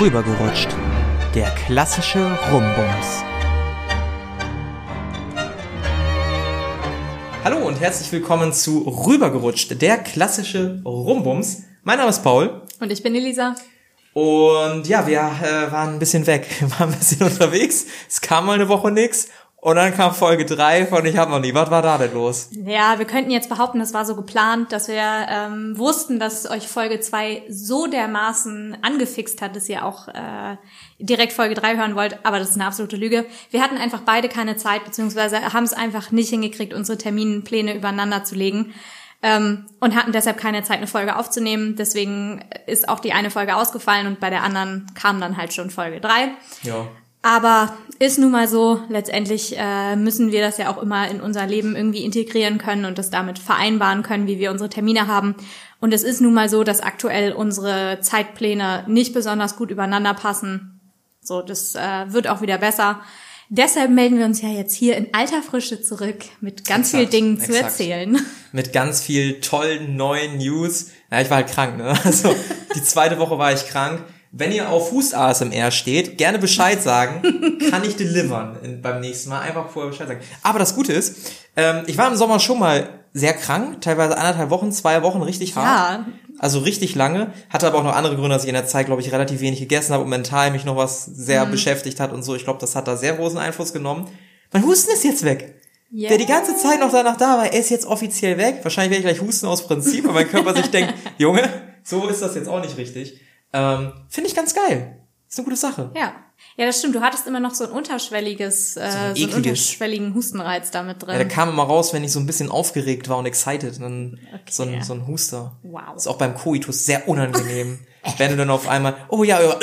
Rübergerutscht. Der klassische Rumbums. Hallo und herzlich willkommen zu Rübergerutscht, der klassische Rumbums. Mein Name ist Paul. Und ich bin Elisa. Und ja, wir äh, waren ein bisschen weg, wir waren ein bisschen unterwegs. Es kam mal eine Woche nix und dann kam Folge 3 von Ich hab noch nie. Was war da denn los? Ja, wir könnten jetzt behaupten, das war so geplant, dass wir ähm, wussten, dass euch Folge 2 so dermaßen angefixt hat, dass ihr auch äh, direkt Folge 3 hören wollt, aber das ist eine absolute Lüge. Wir hatten einfach beide keine Zeit, beziehungsweise haben es einfach nicht hingekriegt, unsere Terminpläne übereinander zu legen. Ähm, und hatten deshalb keine Zeit, eine Folge aufzunehmen. Deswegen ist auch die eine Folge ausgefallen und bei der anderen kam dann halt schon Folge 3. Ja. Aber ist nun mal so, letztendlich äh, müssen wir das ja auch immer in unser Leben irgendwie integrieren können und das damit vereinbaren können, wie wir unsere Termine haben. Und es ist nun mal so, dass aktuell unsere Zeitpläne nicht besonders gut übereinander passen. So, das äh, wird auch wieder besser. Deshalb melden wir uns ja jetzt hier in alter Frische zurück mit ganz Exakt, vielen Dingen zu exakt. erzählen. Mit ganz viel tollen neuen News. Ja, ich war halt krank, ne? Also die zweite Woche war ich krank. Wenn ihr auf Fuß-ASMR steht, gerne Bescheid sagen. Kann ich delivern beim nächsten Mal. Einfach vorher Bescheid sagen. Aber das Gute ist, ähm, ich war im Sommer schon mal sehr krank, teilweise anderthalb Wochen, zwei Wochen richtig hart. Ja. Also richtig lange. Hatte aber auch noch andere Gründe, dass ich in der Zeit, glaube ich, relativ wenig gegessen habe und mental mich noch was sehr Mhm. beschäftigt hat und so. Ich glaube, das hat da sehr großen Einfluss genommen. Mein Husten ist jetzt weg. Yeah. Der die ganze Zeit noch danach da war, er ist jetzt offiziell weg. Wahrscheinlich werde ich gleich husten aus Prinzip, weil mein Körper sich denkt, Junge, so ist das jetzt auch nicht richtig. Ähm, Finde ich ganz geil. Ist eine gute Sache. Ja. Ja, das stimmt. Du hattest immer noch so ein unterschwelliges, äh, so, einen ekliges- unterschwelligen Hustenreiz damit drin. Ja, der kam immer raus, wenn ich so ein bisschen aufgeregt war und excited. Und dann so, ein, Okay. so ein Huster. Wow. Ist auch beim Koitus sehr unangenehm. wenn du dann auf einmal, oh ja, ja.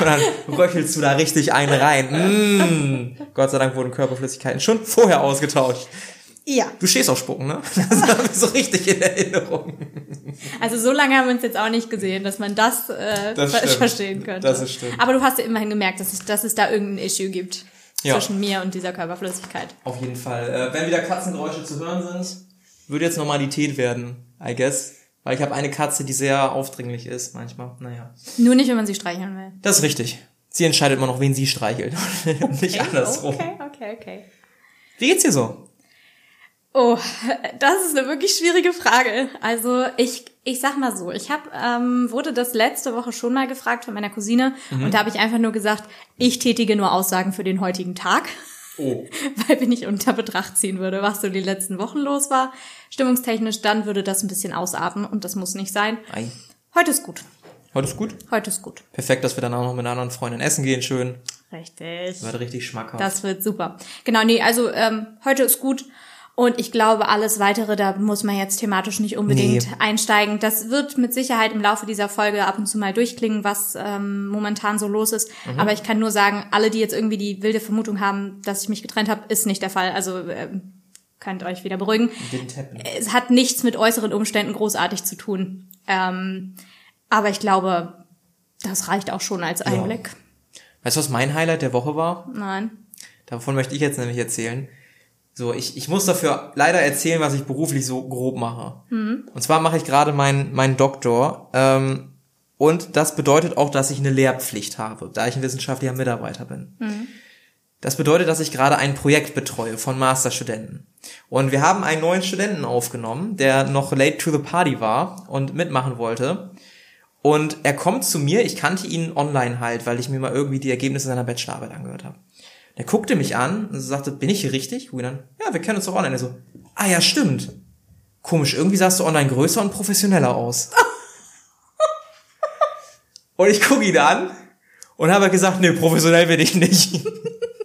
und dann röchelst du da richtig einen rein. Mm. Gott sei Dank wurden Körperflüssigkeiten schon vorher ausgetauscht. Ja. Du stehst auf Spucken, ne? Das habe ich so richtig in Erinnerung. Also so lange haben wir uns jetzt auch nicht gesehen, dass man das, äh, Das ver stimmt. verstehen könnte. Das ist stimmt. Aber du hast ja immerhin gemerkt, dass es, dass es da irgendein Issue gibt Ja. zwischen mir und dieser Körperflüssigkeit. Auf jeden Fall. Äh, wenn wieder Katzengeräusche zu hören sind, würde jetzt Normalität werden, I guess. Weil ich habe eine Katze, die sehr aufdringlich ist manchmal. Naja. Nur nicht, wenn man sie streicheln will. Das ist richtig. Sie entscheidet immer noch, wen sie streichelt. Nicht andersrum. Okay, okay, okay. Wie geht's dir so? Oh, das ist eine wirklich schwierige Frage. Also ich, ich sag mal so, ich hab, ähm, wurde das letzte Woche schon mal gefragt von meiner Cousine Mhm. und da habe ich einfach nur gesagt, ich tätige nur Aussagen für den heutigen Tag. Oh. weil wenn ich unter Betracht ziehen würde, was so die letzten Wochen los war, stimmungstechnisch, dann würde das ein bisschen ausarten und das muss nicht sein. Ei. Heute ist gut. Heute ist gut. Heute ist gut. Perfekt, dass wir dann auch noch mit einer anderen Freundin essen gehen, schön. Richtig. Wird richtig schmackhaft. Das wird super. Genau, nee, also ähm, heute ist gut. Und ich glaube, alles weitere, da muss man jetzt thematisch nicht unbedingt Nee. einsteigen. Das wird mit Sicherheit im Laufe dieser Folge ab und zu mal durchklingen, was ähm, momentan so los ist. Mhm. Aber ich kann nur sagen, alle, die jetzt irgendwie die wilde Vermutung haben, dass ich mich getrennt habe, ist nicht der Fall. Also ähm, könnt euch wieder beruhigen. Es hat nichts mit äußeren Umständen großartig zu tun. Ähm, aber ich glaube, das reicht auch schon als Einblick. Weißt du, was mein Highlight der Woche war? Nein. Davon möchte ich jetzt nämlich erzählen. So, ich, ich muss dafür leider erzählen, was ich beruflich so grob mache. Und zwar mache ich gerade meinen mein Doktor. Ähm, und das bedeutet auch, dass ich eine Lehrpflicht habe, da ich ein wissenschaftlicher Mitarbeiter bin. Das bedeutet, dass ich gerade ein Projekt betreue von Masterstudenten. Und wir haben einen neuen Studenten aufgenommen, der noch late to the party war und mitmachen wollte. Und er kommt zu mir, ich kannte ihn online halt, weil ich mir mal irgendwie die Ergebnisse seiner Bachelorarbeit angehört habe. Der guckte mich an und sagte, bin ich hier richtig? Und dann, ja, wir kennen uns doch online. Er so, ah ja, stimmt. Komisch, irgendwie sahst du online größer und professioneller aus. und ich gucke ihn an und habe gesagt, nee, professionell bin ich nicht.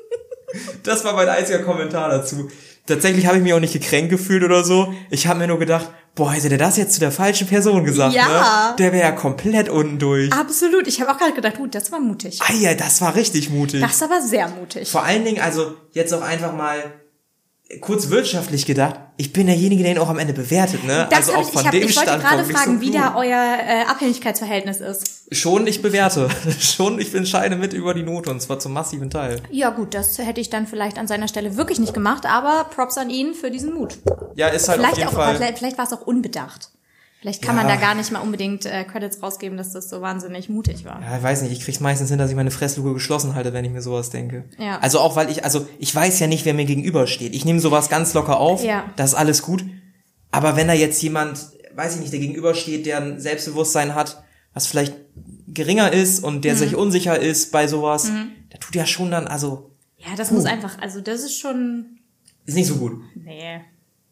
das war mein einziger Kommentar dazu. Tatsächlich habe ich mich auch nicht gekränkt gefühlt oder so. Ich habe mir nur gedacht, boah, hätte der das jetzt zu der falschen Person gesagt, Ja. ne? Der wäre ja komplett unten durch. Absolut. Ich habe auch gerade gedacht, gut, das war mutig. Ah ja, das war richtig mutig. Das aber sehr mutig. Vor allen Dingen, also jetzt auch einfach mal kurz wirtschaftlich gedacht, ich bin derjenige, der ihn auch am Ende bewertet, ne? Das also auch ich, von ich, hab, dem ich wollte gerade fragen, so wie da euer äh, Abhängigkeitsverhältnis ist. Schon, ich bewerte. Schon, ich entscheide mit über die Note und zwar zum massiven Teil. Ja gut, das hätte ich dann vielleicht an seiner Stelle wirklich nicht gemacht, aber Props an ihn für diesen Mut. Ja, ist halt auf Vielleicht jeden auch, Fall. vielleicht war es auch unbedacht. Vielleicht kann Ja. man da gar nicht mal unbedingt äh, Credits rausgeben, dass das so wahnsinnig mutig war. Ja, ich weiß nicht, ich krieg's meistens hin, dass ich meine Fressluke geschlossen halte, wenn ich mir sowas denke. Ja. Also auch weil ich, also ich weiß ja nicht, wer mir gegenübersteht. Ich nehme sowas ganz locker auf, Ja. das ist alles gut. Aber wenn da jetzt jemand, weiß ich nicht, der gegenübersteht, der ein Selbstbewusstsein hat, was vielleicht geringer ist und Mhm. der sich unsicher ist bei sowas, der tut ja schon dann, also, Ja, das muss einfach, also das ist schon, ist nicht so gut. nee.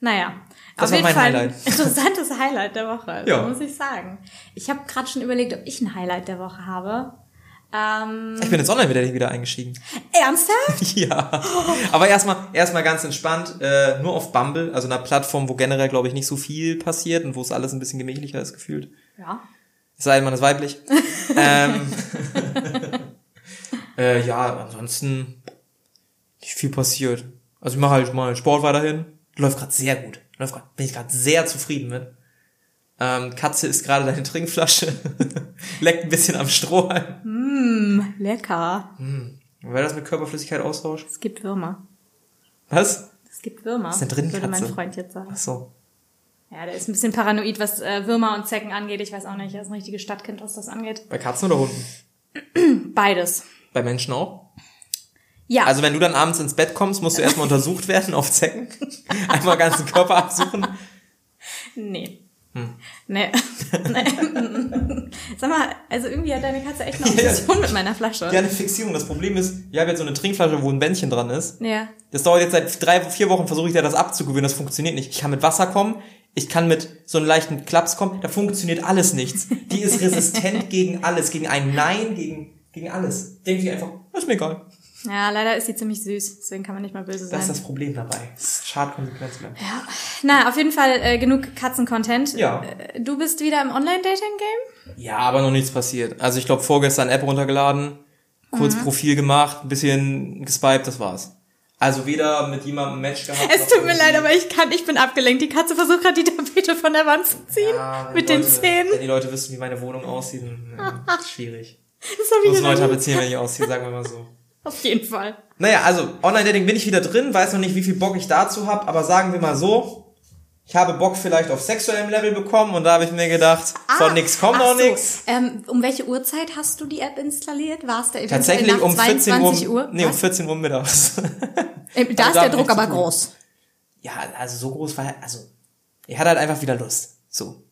Naja, Das auf war jeden mein Fall Highlight. ein interessantes Highlight der Woche, Ja. muss ich sagen. Ich habe gerade schon überlegt, ob ich ein Highlight der Woche habe. Ähm, Ich bin jetzt online wieder, wieder eingestiegen. ernsthaft? Ja. Aber erstmal erstmal ganz entspannt, äh, nur auf Bumble, also einer Plattform, wo generell, glaube ich, nicht so viel passiert und wo es alles ein bisschen gemächlicher ist gefühlt. Ja. Es sei denn, man ist weiblich. ähm, äh, ja, ansonsten nicht viel passiert. Also ich mache halt mal Sport weiterhin. Läuft gerade sehr gut. Läuft grad, bin ich gerade sehr zufrieden mit. Ähm, Katze ist gerade deine Trinkflasche. Leckt ein bisschen am Strohhalm. Lecker. Wer das mit Körperflüssigkeit austauscht? Es gibt Würmer. Was? Es gibt Würmer. ist denn drin, würde mein Katze? Freund jetzt sagen. Ach so. Ja, der ist ein bisschen paranoid, was äh, Würmer und Zecken angeht. Ich weiß auch nicht, er ist ein richtiges Stadtkind, was das angeht. Bei Katzen oder Hunden? Beides. Bei Menschen auch? Ja, Also wenn du dann abends ins Bett kommst, musst du erstmal untersucht werden auf Zecken. Einmal ganzen Körper absuchen. nee. Hm. Nee. nee. Sag mal, also irgendwie hat deine Katze echt eine Obsession mit meiner Flasche. Ja, eine Fixierung. Das Problem ist, ich habe jetzt so eine Trinkflasche, wo ein Bändchen dran ist. Ja. Das dauert jetzt seit drei, vier Wochen, versuche ich da das abzugewöhnen. Das funktioniert nicht. Ich kann mit Wasser kommen, ich kann mit so einem leichten Klaps kommen. Da funktioniert alles nichts. Die ist resistent gegen alles, gegen ein Nein, gegen, gegen alles. Denke ich einfach, ist mir egal. Ja, leider ist sie ziemlich süß, deswegen kann man nicht mal böse Das sein. ist das Problem dabei. Schade Konsequenzen. Na, auf jeden Fall äh, genug Katzen-Content. Ja. Äh, Du bist wieder im Online-Dating-Game? Ja, aber noch nichts passiert. Also ich glaube, vorgestern App runtergeladen, kurz Profil gemacht, ein bisschen gespiped, das war's. Also weder mit jemandem Match gehabt. Es tut mir leid, aber ich kann, ich bin abgelenkt. Die Katze versucht gerade die Tapete von der Wand zu ziehen. Ja, mit den Leute, Zähnen. Wenn die Leute wissen, wie meine Wohnung aussieht, dann äh, ist schwierig. Das Ich habe muss ich noch nie. tapezieren, wenn ich ausziehe, sagen wir mal so. Auf jeden Fall. Naja, also Online-Dating bin ich wieder drin, weiß noch nicht, wie viel Bock ich dazu habe, aber sagen wir mal so, ich habe Bock vielleicht auf sexuellem Level bekommen und da habe ich mir gedacht, von nix kommt Ah, noch so. nix. Ähm, um welche Uhrzeit hast du die App installiert? Warst du eventuell Tatsächlich um 14 22 Uhr, Uhr? nee, um Was? 14 Uhr mittags. Äh, Da Also ist da der Druck ich aber groß. ja, also so groß war, also, er hat halt einfach wieder Lust. So.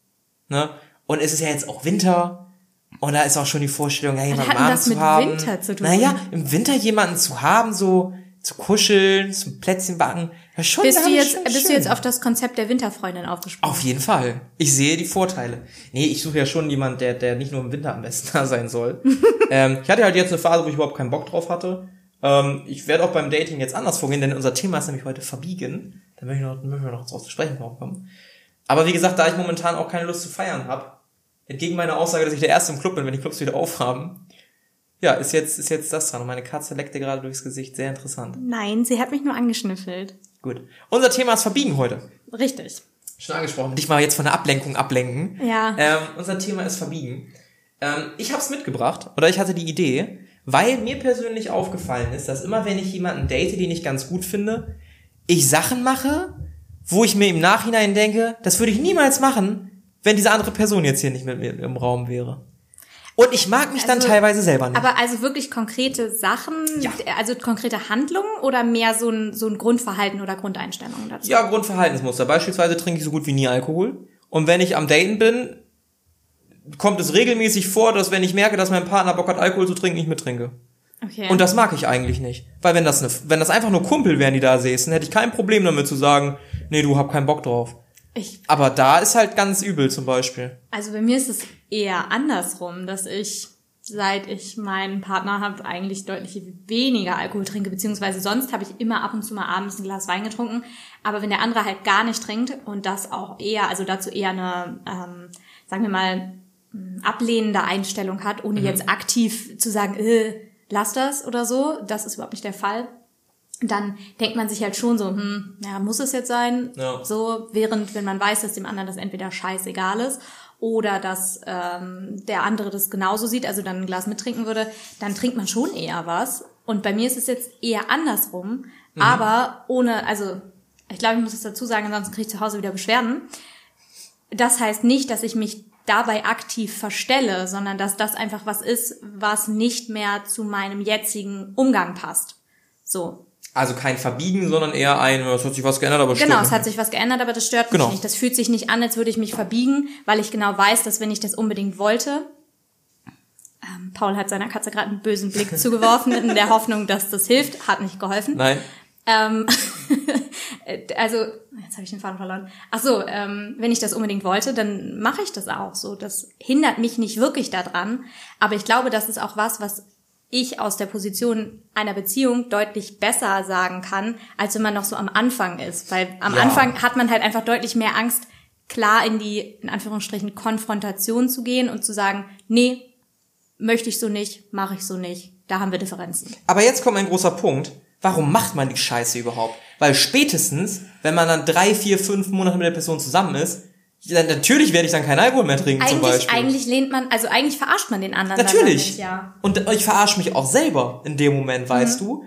Ne? Und es ist ja jetzt auch Winter. Und da ist auch schon die Vorstellung, ja, jemanden hat das mit haben. Winter zu tun? Naja, im Winter jemanden zu haben, so zu kuscheln, zum Plätzchen backen. Ja, schon, Bist du, jetzt, bist du jetzt auf das Konzept der Winterfreundin aufgesprungen? Auf jeden Fall. Ich sehe die Vorteile. Nee, ich suche ja schon jemanden, der, der nicht nur im Winter am besten da sein soll. ähm, ich hatte halt jetzt eine Phase, wo ich überhaupt keinen Bock drauf hatte. Ähm, ich werde auch beim Dating jetzt anders vorgehen, denn unser Thema ist nämlich heute verbiegen. Da möchten wir noch, möchten wir noch drauf zu sprechen kommen. Aber wie gesagt, da ich momentan auch keine Lust zu feiern habe, entgegen meiner Aussage, dass ich der Erste im Club bin, wenn die Clubs wieder aufhaben, ja, ist jetzt, ist jetzt das dran. Und meine Katze leckte gerade durchs Gesicht. Sehr interessant. Nein, sie hat mich nur angeschnüffelt. Gut. Unser Thema ist Verbiegen heute. Richtig. Schon angesprochen. Dich mal jetzt von der Ablenkung ablenken. Ja. Ähm, unser Thema ist Verbiegen. Ähm, ich habe es mitgebracht, oder ich hatte die Idee, weil mir persönlich aufgefallen ist, dass immer wenn ich jemanden date, den ich ganz gut finde, ich Sachen mache, wo ich mir im Nachhinein denke, das würde ich niemals machen, wenn diese andere Person jetzt hier nicht mit mir im Raum wäre. Und ich mag mich dann Also, teilweise selber nicht. Aber also wirklich konkrete Sachen, Ja. also konkrete Handlungen oder mehr so ein, so ein Grundverhalten oder Grundeinstellungen dazu? Ja, Grundverhaltensmuster. Beispielsweise trinke ich so gut wie nie Alkohol. Und wenn ich am Daten bin, kommt es regelmäßig vor, dass wenn ich merke, dass mein Partner Bock hat, Alkohol zu trinken, ich mittrinke. Okay. Und das mag ich eigentlich nicht. Weil wenn das, eine, wenn das einfach nur Kumpel wären, die da säßen, hätte ich kein Problem damit zu sagen, nee, du hab keinen Bock drauf. Ich, Aber da ist halt ganz übel zum Beispiel. also bei mir ist es eher andersrum, dass ich, seit ich meinen Partner habe, eigentlich deutlich weniger Alkohol trinke, beziehungsweise sonst habe ich immer ab und zu mal abends ein Glas Wein getrunken. Aber wenn der andere halt gar nicht trinkt und das auch eher, also dazu eher eine, ähm, sagen wir mal, mh, ablehnende Einstellung hat, ohne jetzt aktiv zu sagen, äh, lass das oder so, das ist überhaupt nicht der Fall. Dann denkt man sich halt schon so, hm, ja, muss es jetzt sein? Ja. So, während wenn man weiß, dass dem anderen das entweder scheißegal ist oder dass ähm, der andere das genauso sieht, also dann ein Glas mittrinken würde, dann trinkt man schon eher was. Und bei mir ist es jetzt eher andersrum, aber ohne, also ich glaube, ich muss es dazu sagen, ansonsten kriege ich zu Hause wieder Beschwerden. das heißt nicht, dass ich mich dabei aktiv verstelle, sondern dass das einfach was ist, was nicht mehr zu meinem jetzigen Umgang passt. So. Also kein Verbiegen, sondern eher ein, es hat sich was geändert, aber es Genau, es hat sich was geändert, aber das stört mich genau. nicht. Das fühlt sich nicht an, als würde ich mich verbiegen, weil ich genau weiß, dass wenn ich das unbedingt wollte, ähm, Paul hat seiner Katze gerade einen bösen Blick zugeworfen in der Hoffnung, dass das hilft, hat nicht geholfen. Nein. Ähm, also, jetzt habe ich den Faden verloren. Ach so, ähm, wenn ich das unbedingt wollte, dann mache ich das auch so. Das hindert mich nicht wirklich daran. Aber ich glaube, das ist auch was, was ich aus der Position einer Beziehung deutlich besser sagen kann, als wenn man noch so am Anfang ist. Weil am ja. Anfang hat man halt einfach deutlich mehr Angst, klar in die, in Anführungsstrichen, Konfrontation zu gehen und zu sagen, nee, möchte ich so nicht, mache ich so nicht. Da haben wir Differenzen. Aber jetzt kommt ein großer Punkt warum macht man die Scheiße überhaupt? Weil spätestens, wenn man dann drei, vier, fünf Monate mit der Person zusammen ist, dann, natürlich werde ich dann keinen Alkohol mehr trinken eigentlich, zum Beispiel. Eigentlich lehnt man, also eigentlich verarscht man den anderen. Natürlich. Nicht, ja. Und ich verarsche mich auch selber in dem Moment, weißt mhm. du.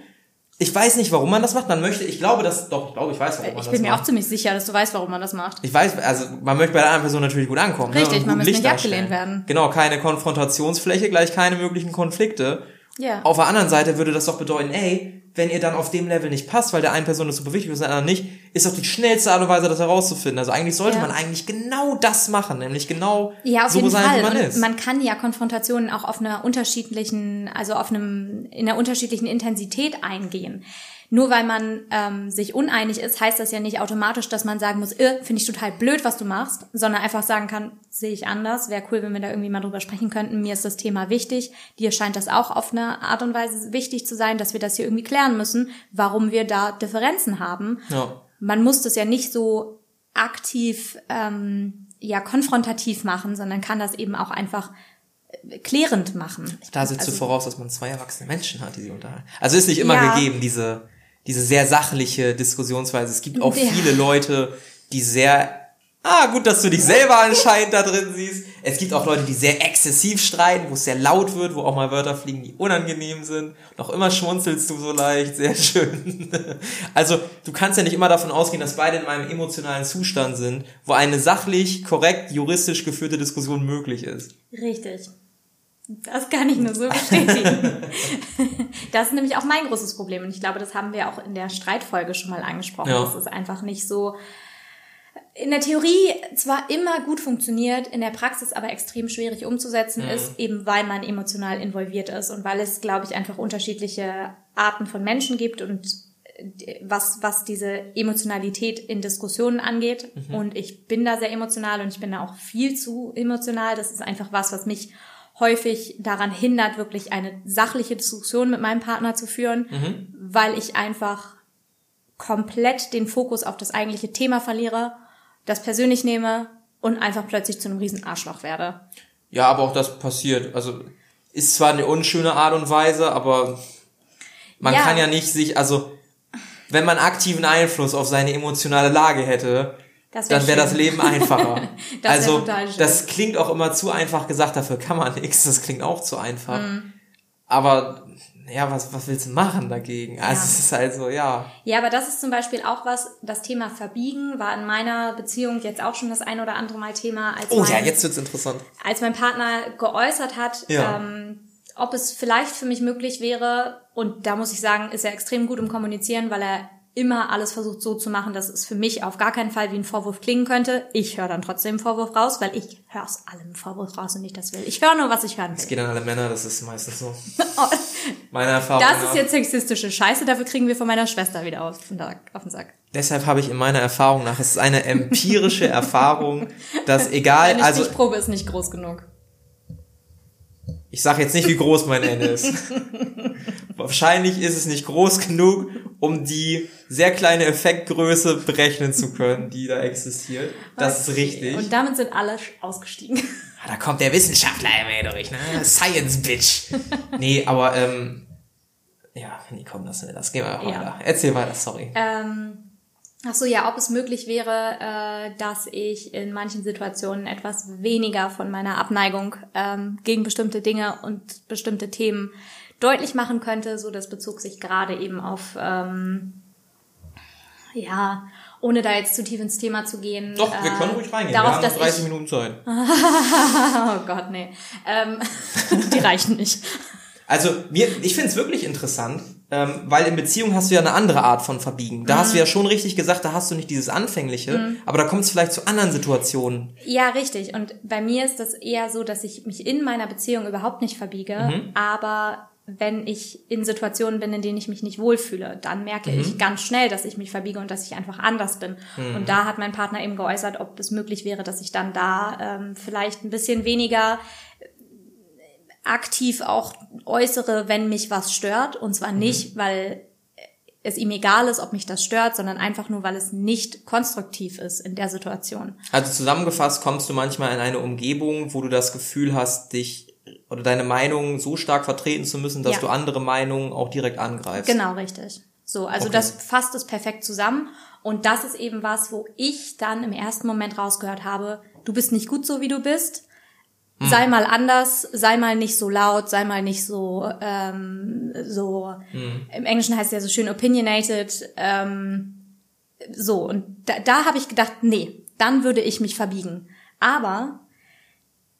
Ich weiß nicht, warum man das macht. Man möchte, ich glaube, dass, doch, ich glaube, ich weiß, warum man ich das macht. Ich bin mir auch ziemlich sicher, dass du weißt, warum man das macht. Ich weiß, also man möchte bei der anderen Person natürlich gut ankommen. Ne, Richtig, ne? man möchte nicht abgelehnt werden. Genau, keine Konfrontationsfläche, gleich keine möglichen Konflikte. Ja. Auf der anderen Seite würde das doch bedeuten, ey, wenn ihr dann auf dem Level nicht passt, weil der einen Person ist super wichtig und der anderen nicht, ist doch die schnellste Art und Weise, das herauszufinden. Also eigentlich sollte ja. man eigentlich genau das machen, nämlich genau ja, auf so jeden sein, Fall. wie man und ist. Man kann ja Konfrontationen auch auf einer unterschiedlichen, also auf einem, in einer unterschiedlichen Intensität eingehen. Nur weil man ähm, sich uneinig ist, heißt das ja nicht automatisch, dass man sagen muss, äh, finde ich total blöd, was du machst, sondern einfach sagen kann, sehe ich anders, wäre cool, wenn wir da irgendwie mal drüber sprechen könnten. Mir ist das Thema wichtig. Dir scheint das auch auf eine Art und Weise wichtig zu sein, dass wir das hier irgendwie klären müssen, warum wir da Differenzen haben. Ja. Man muss das ja nicht so aktiv, ähm, ja, konfrontativ machen, sondern kann das eben auch einfach äh, klärend machen. Da setzt also, du voraus, dass man zwei erwachsene Menschen hat, die sie unterhalten. Also ist nicht immer ja, gegeben, diese diese sehr sachliche Diskussionsweise. Es gibt auch ja. viele Leute, die sehr Ah, gut, dass du dich selber anscheinend da drin siehst. Es gibt auch Leute, die sehr exzessiv streiten, wo es sehr laut wird, wo auch mal Wörter fliegen, die unangenehm sind. Noch immer schmunzelst du so leicht, sehr schön. Also, du kannst ja nicht immer davon ausgehen, dass beide in einem emotionalen Zustand sind, wo eine sachlich, korrekt, juristisch geführte Diskussion möglich ist. Richtig. Das kann ich nur so bestätigen. das ist nämlich auch mein großes Problem. Und ich glaube, das haben wir auch in der Streitfolge schon mal angesprochen. Ja. Das ist einfach nicht so in der Theorie zwar immer gut funktioniert, in der Praxis aber extrem schwierig umzusetzen mhm. ist, eben weil man emotional involviert ist und weil es, glaube ich, einfach unterschiedliche Arten von Menschen gibt und äh, was, was diese Emotionalität in Diskussionen angeht. Mhm. Und ich bin da sehr emotional und ich bin da auch viel zu emotional. Das ist einfach was, was mich häufig daran hindert, wirklich eine sachliche Diskussion mit meinem Partner zu führen, mhm. weil ich einfach komplett den Fokus auf das eigentliche Thema verliere, das persönlich nehme und einfach plötzlich zu einem riesen Arschloch werde. Ja, aber auch das passiert. Also ist zwar eine unschöne Art und Weise, aber man ja. kann ja nicht sich, also wenn man aktiven Einfluss auf seine emotionale Lage hätte, wär dann wäre das Leben einfacher. das also das klingt auch immer zu einfach gesagt, dafür kann man nichts, das klingt auch zu einfach. Mhm. Aber ja, was, was willst du machen dagegen? Also ja. es ist halt so, ja. Ja, aber das ist zum Beispiel auch was, das Thema Verbiegen war in meiner Beziehung jetzt auch schon das ein oder andere Mal Thema. Als oh mein, ja, jetzt wird's interessant. Als mein Partner geäußert hat, ja. ähm, ob es vielleicht für mich möglich wäre, und da muss ich sagen, ist er extrem gut im Kommunizieren, weil er immer alles versucht so zu machen, dass es für mich auf gar keinen Fall wie ein Vorwurf klingen könnte. Ich höre dann trotzdem einen Vorwurf raus, weil ich höre aus allem Vorwurf raus und nicht das will. Ich höre nur, was ich hören will. Das geht an alle Männer, das ist meistens so. Meine Erfahrung. Das ist jetzt sexistische Scheiße, dafür kriegen wir von meiner Schwester wieder auf den, auf den Sack. Deshalb habe ich in meiner Erfahrung nach, es ist eine empirische Erfahrung, dass egal, Meine also. Die Probe ist nicht groß genug. Ich sage jetzt nicht, wie groß mein N ist. Wahrscheinlich ist es nicht groß genug, um die sehr kleine Effektgröße berechnen zu können, die da existiert. Das okay. ist richtig. Und damit sind alle ausgestiegen. Ah, da kommt der Wissenschaftler immer durch, ne? Science Bitch. nee, aber ähm, ja, nee, komm, das, das gehen wir weiter. Ja. Erzähl weiter, sorry. Ähm, Ach so, ja, ob es möglich wäre, äh, dass ich in manchen Situationen etwas weniger von meiner Abneigung ähm, gegen bestimmte Dinge und bestimmte Themen deutlich machen könnte. So, das bezog sich gerade eben auf ähm, ja ohne da jetzt zu tief ins Thema zu gehen. Doch, wir können ruhig reingehen. Darauf, wir haben noch 30 ich, Minuten Zeit. oh Gott, nee. Ähm, die reichen nicht. Also mir, ich finde es wirklich interessant, ähm, weil in Beziehung hast du ja eine andere Art von Verbiegen. Da mhm. hast du ja schon richtig gesagt, da hast du nicht dieses Anfängliche, mhm. aber da kommt es vielleicht zu anderen Situationen. Ja, richtig. Und bei mir ist das eher so, dass ich mich in meiner Beziehung überhaupt nicht verbiege, mhm. aber wenn ich in Situationen bin, in denen ich mich nicht wohlfühle, dann merke mhm. ich ganz schnell, dass ich mich verbiege und dass ich einfach anders bin. Mhm. Und da hat mein Partner eben geäußert, ob es möglich wäre, dass ich dann da ähm, vielleicht ein bisschen weniger aktiv auch äußere, wenn mich was stört. Und zwar mhm. nicht, weil es ihm egal ist, ob mich das stört, sondern einfach nur, weil es nicht konstruktiv ist in der Situation. Also zusammengefasst kommst du manchmal in eine Umgebung, wo du das Gefühl hast, dich oder deine Meinung so stark vertreten zu müssen, dass ja. du andere Meinungen auch direkt angreifst. Genau, richtig. So, also okay. das fasst es perfekt zusammen. Und das ist eben was, wo ich dann im ersten Moment rausgehört habe, du bist nicht gut so, wie du bist. Hm. Sei mal anders, sei mal nicht so laut, sei mal nicht so, ähm, so, hm. im Englischen heißt es ja so schön opinionated, ähm, so, und da, da habe ich gedacht, nee, dann würde ich mich verbiegen. Aber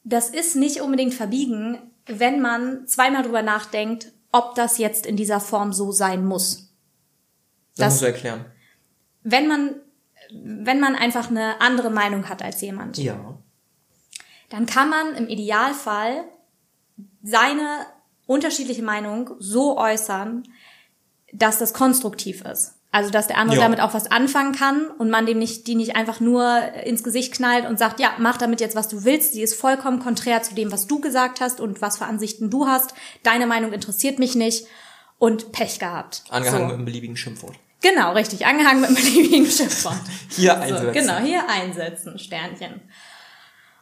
das ist nicht unbedingt verbiegen, wenn man zweimal drüber nachdenkt, ob das jetzt in dieser Form so sein muss. Das, das musst du erklären. Wenn man, wenn man einfach eine andere Meinung hat als jemand. Ja dann kann man im Idealfall seine unterschiedliche Meinung so äußern, dass das konstruktiv ist. Also dass der andere ja. damit auch was anfangen kann und man dem nicht, die nicht einfach nur ins Gesicht knallt und sagt, ja, mach damit jetzt, was du willst. Die ist vollkommen konträr zu dem, was du gesagt hast und was für Ansichten du hast. Deine Meinung interessiert mich nicht und Pech gehabt. Angehangen so. mit einem beliebigen Schimpfwort. Genau, richtig. Angehangen mit einem beliebigen Schimpfwort. hier einsetzen. So, genau, hier einsetzen, Sternchen.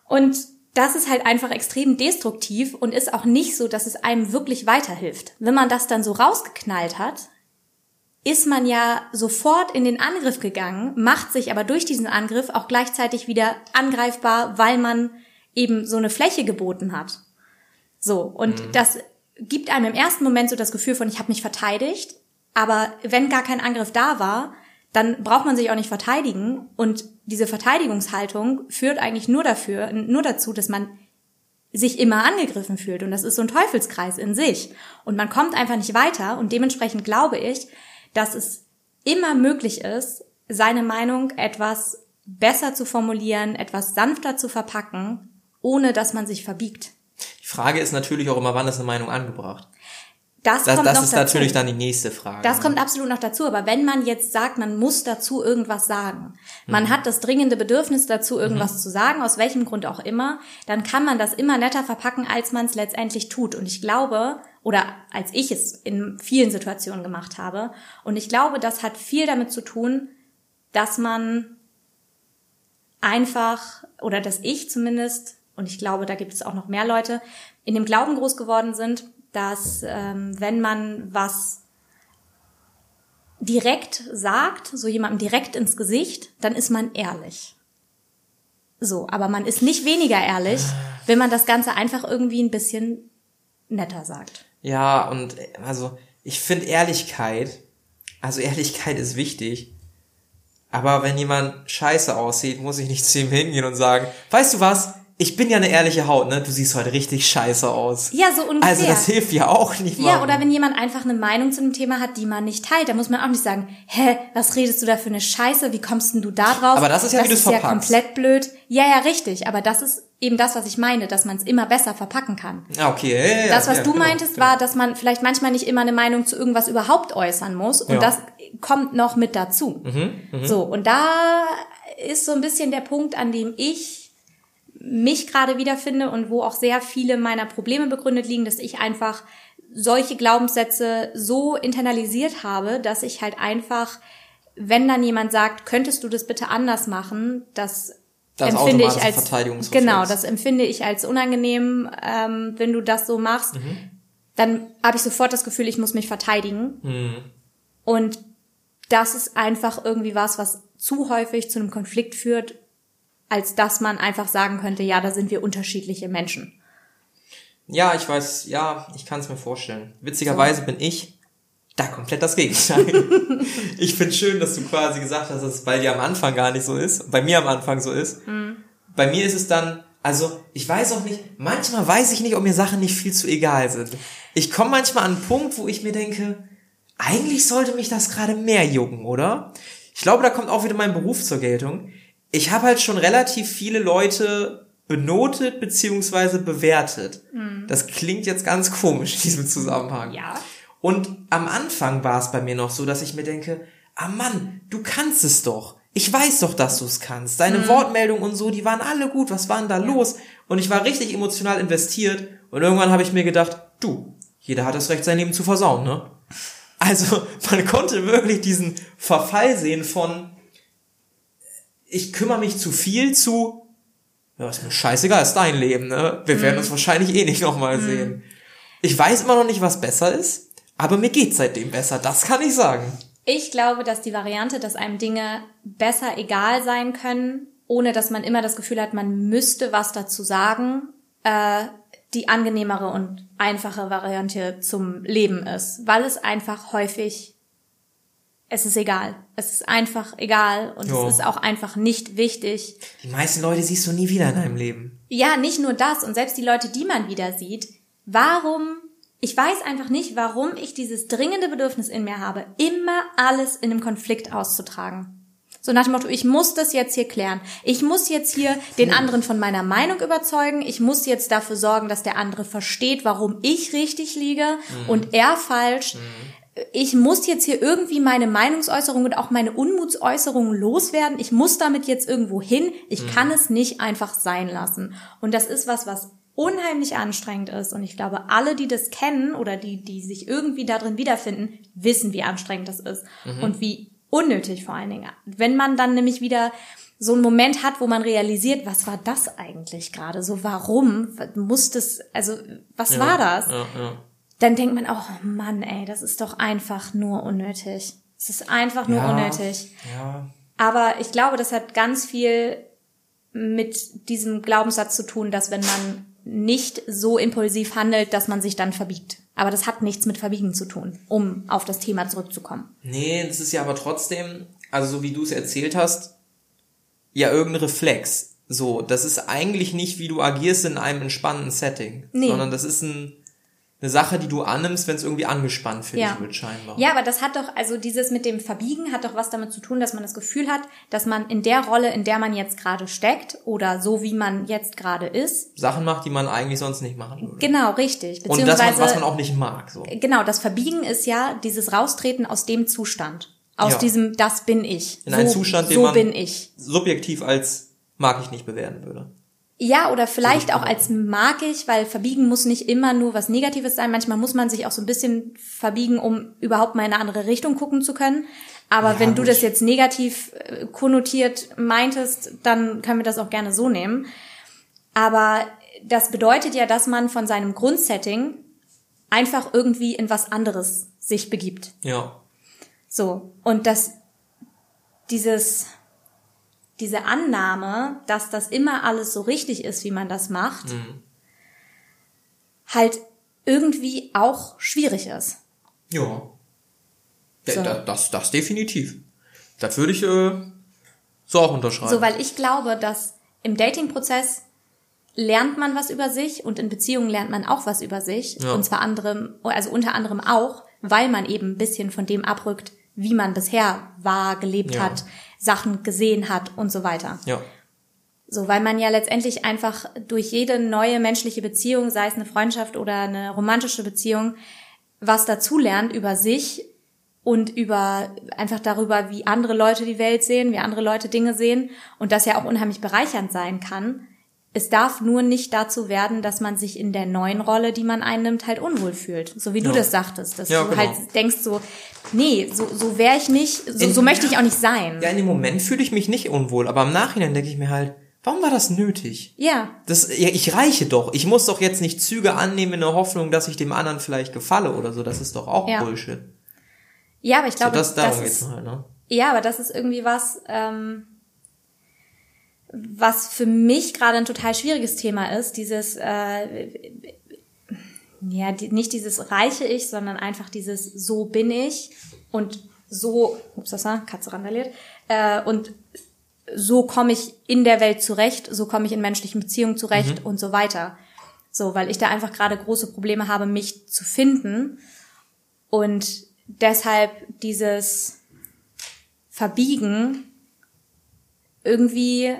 Und das ist halt einfach extrem destruktiv und ist auch nicht so, dass es einem wirklich weiterhilft. Wenn man das dann so rausgeknallt hat, ist man ja sofort in den Angriff gegangen, macht sich aber durch diesen Angriff auch gleichzeitig wieder angreifbar, weil man eben so eine Fläche geboten hat. So, und mhm. das gibt einem im ersten Moment so das Gefühl von, ich habe mich verteidigt, aber wenn gar kein Angriff da war, dann braucht man sich auch nicht verteidigen. Und diese Verteidigungshaltung führt eigentlich nur dafür, nur dazu, dass man sich immer angegriffen fühlt. Und das ist so ein Teufelskreis in sich. Und man kommt einfach nicht weiter. Und dementsprechend glaube ich, dass es immer möglich ist, seine Meinung etwas besser zu formulieren, etwas sanfter zu verpacken, ohne dass man sich verbiegt. Die Frage ist natürlich auch immer, wann ist eine Meinung angebracht? Das, das, kommt das noch ist dazu. natürlich dann die nächste Frage. Das kommt absolut noch dazu. Aber wenn man jetzt sagt, man muss dazu irgendwas sagen, man mhm. hat das dringende Bedürfnis dazu, irgendwas mhm. zu sagen, aus welchem Grund auch immer, dann kann man das immer netter verpacken, als man es letztendlich tut. Und ich glaube, oder als ich es in vielen Situationen gemacht habe, und ich glaube, das hat viel damit zu tun, dass man einfach, oder dass ich zumindest, und ich glaube, da gibt es auch noch mehr Leute, in dem Glauben groß geworden sind, dass ähm, wenn man was direkt sagt, so jemandem direkt ins Gesicht, dann ist man ehrlich. So, aber man ist nicht weniger ehrlich, wenn man das Ganze einfach irgendwie ein bisschen netter sagt. Ja, und also ich finde Ehrlichkeit, also Ehrlichkeit ist wichtig, aber wenn jemand scheiße aussieht, muss ich nicht zu ihm hingehen und sagen, weißt du was, ich bin ja eine ehrliche Haut, ne? Du siehst heute richtig scheiße aus. Ja, so ungefähr. Also das hilft ja auch nicht mal. Ja, oder wenn jemand einfach eine Meinung zu einem Thema hat, die man nicht teilt, dann muss man auch nicht sagen, hä, was redest du da für eine Scheiße? Wie kommst denn du da drauf? Aber das ist ja, das wie du es verpackst. Das ist ja komplett blöd. Ja, ja, richtig. Aber das ist eben das, was ich meine, dass man es immer besser verpacken kann. Ja, okay. Ja, ja, das, was ja, du genau, meintest, genau. war, dass man vielleicht manchmal nicht immer eine Meinung zu irgendwas überhaupt äußern muss. Und das kommt noch mit dazu. Mhm, mh. So, und da ist so ein bisschen der Punkt, an dem ich mich gerade wiederfinde und wo auch sehr viele meiner Probleme begründet liegen, dass ich einfach solche Glaubenssätze so internalisiert habe, dass ich halt einfach, wenn dann jemand sagt, könntest du das bitte anders machen, das, das empfinde ich als genau, das empfinde ich als unangenehm, ähm, wenn du das so machst. Mhm. Dann habe ich sofort das Gefühl, ich muss mich verteidigen. Mhm. Und das ist einfach irgendwie was, was zu häufig zu einem Konflikt führt, als dass man einfach sagen könnte, ja, da sind wir unterschiedliche Menschen. Ja, ich weiß, ja, ich kann es mir vorstellen. Witzigerweise so. bin ich Da komplett das Gegenteil. ich finde schön, dass du quasi gesagt hast, dass es bei dir am Anfang gar nicht so ist, bei mir am Anfang so ist. Mhm. Bei mir ist es dann, also ich weiß auch nicht, manchmal weiß ich nicht, ob mir Sachen nicht viel zu egal sind. Ich komme manchmal an einen Punkt, wo ich mir denke, eigentlich sollte mich das gerade mehr jucken, oder? Ich glaube, da kommt auch wieder mein Beruf zur Geltung. Ich habe halt schon relativ viele Leute benotet beziehungsweise bewertet. Mhm. Das klingt jetzt ganz komisch in diesem Zusammenhang. Ja. Und am Anfang war es bei mir noch so, dass ich mir denke, ah Mann, du kannst es doch. Ich weiß doch, dass du es kannst. Deine mhm. Wortmeldungen und so, die waren alle gut. Was war denn da ja. los? Und ich war richtig emotional investiert. Und irgendwann habe ich mir gedacht, du, jeder hat das Recht, sein Leben zu versauen, ne? Also, man konnte wirklich diesen Verfall sehen von, ich kümmere mich zu viel zu, ja, ist mir scheißegal, ist dein Leben, ne? Wir werden mhm. uns wahrscheinlich eh nicht nochmal mhm. sehen. Ich weiß immer noch nicht, was besser ist, aber mir geht's seitdem besser, das kann ich sagen. Ich glaube, dass die Variante, dass einem Dinge besser egal sein können, ohne dass man immer das Gefühl hat, man müsste was dazu sagen, äh, die angenehmere und einfache Variante zum Leben ist, weil es einfach häufig es ist egal. Es ist einfach egal und jo. es ist auch einfach nicht wichtig. Die meisten Leute siehst du nie wieder in deinem Leben. Ja, nicht nur das und selbst die Leute, die man wieder sieht, warum ich weiß einfach nicht, warum ich dieses dringende Bedürfnis in mir habe, immer alles in einem Konflikt auszutragen. So nach dem Motto, ich muss das jetzt hier klären. Ich muss jetzt hier den anderen von meiner Meinung überzeugen. Ich muss jetzt dafür sorgen, dass der andere versteht, warum ich richtig liege mhm. und er falsch. Mhm. Ich muss jetzt hier irgendwie meine Meinungsäußerung und auch meine Unmutsäußerungen loswerden. Ich muss damit jetzt irgendwo hin. Ich mhm. kann es nicht einfach sein lassen. Und das ist was, was unheimlich anstrengend ist. Und ich glaube, alle, die das kennen oder die, die sich irgendwie darin wiederfinden, wissen, wie anstrengend das ist mhm. und wie unnötig vor allen Dingen. Wenn man dann nämlich wieder so einen Moment hat, wo man realisiert, was war das eigentlich gerade? So, warum muss das, also, was ja, war das? Ja, ja. Dann denkt man auch, oh Mann, ey, das ist doch einfach nur unnötig. Es ist einfach nur unnötig. Ja. Aber ich glaube, das hat ganz viel mit diesem Glaubenssatz zu tun, dass wenn man nicht so impulsiv handelt, dass man sich dann verbiegt. Aber das hat nichts mit Verbiegen zu tun, um auf das Thema zurückzukommen. Nee, das ist ja aber trotzdem, also so wie du es erzählt hast, ja irgendein Reflex. So, das ist eigentlich nicht, wie du agierst in einem entspannten Setting, nee. sondern das ist ein eine Sache, die du annimmst, wenn es irgendwie angespannt für ja. dich wird, scheinbar. Ja, aber das hat doch, also dieses mit dem Verbiegen hat doch was damit zu tun, dass man das Gefühl hat, dass man in der Rolle, in der man jetzt gerade steckt oder so wie man jetzt gerade ist. Sachen macht, die man eigentlich sonst nicht machen würde. Genau, richtig. Beziehungsweise, Und das, was man auch nicht mag. So. Genau, das Verbiegen ist ja dieses Raustreten aus dem Zustand. Aus ja. diesem, das bin ich. In so, einen Zustand, den so man bin ich. subjektiv als mag ich nicht bewerten würde. Ja, oder vielleicht auch als mag ich, weil verbiegen muss nicht immer nur was Negatives sein. Manchmal muss man sich auch so ein bisschen verbiegen, um überhaupt mal in eine andere Richtung gucken zu können. Aber ja, wenn du das jetzt negativ äh, konnotiert meintest, dann können wir das auch gerne so nehmen. Aber das bedeutet ja, dass man von seinem Grundsetting einfach irgendwie in was anderes sich begibt. Ja. So. Und dass dieses, diese Annahme, dass das immer alles so richtig ist, wie man das macht, mhm. halt irgendwie auch schwierig ist. Ja. So. Das, das, das definitiv. Das würde ich äh, so auch unterschreiben. So, weil ich glaube, dass im Dating-Prozess lernt man was über sich und in Beziehungen lernt man auch was über sich. Ja. Und zwar anderem, also unter anderem auch, weil man eben ein bisschen von dem abrückt, wie man bisher war, gelebt ja. hat, Sachen gesehen hat und so weiter. Ja. So, weil man ja letztendlich einfach durch jede neue menschliche Beziehung, sei es eine Freundschaft oder eine romantische Beziehung, was dazulernt über sich und über einfach darüber, wie andere Leute die Welt sehen, wie andere Leute Dinge sehen und das ja auch unheimlich bereichernd sein kann. Es darf nur nicht dazu werden, dass man sich in der neuen Rolle, die man einnimmt, halt unwohl fühlt. So wie ja. du das sagtest. Dass ja, du genau. halt denkst so, nee, so, so wäre ich nicht, so, in, so möchte ich auch nicht sein. Ja, in dem Moment fühle ich mich nicht unwohl, aber im Nachhinein denke ich mir halt, warum war das nötig? Ja. Das, ja, ich reiche doch. Ich muss doch jetzt nicht Züge annehmen in der Hoffnung, dass ich dem anderen vielleicht gefalle oder so. Das ist doch auch ja. Bullshit. Ja, aber ich glaube, so, das, darum das ist, halt, ne? Ja, aber das ist irgendwie was, ähm, was für mich gerade ein total schwieriges Thema ist, dieses, äh, Ja, die, nicht dieses reiche Ich, sondern einfach dieses so bin ich und so, ups, das war Katze randaliert, äh, und so komme ich in der Welt zurecht, so komme ich in menschlichen Beziehungen zurecht mhm. und so weiter. So, weil ich da einfach gerade große Probleme habe, mich zu finden und deshalb dieses Verbiegen irgendwie,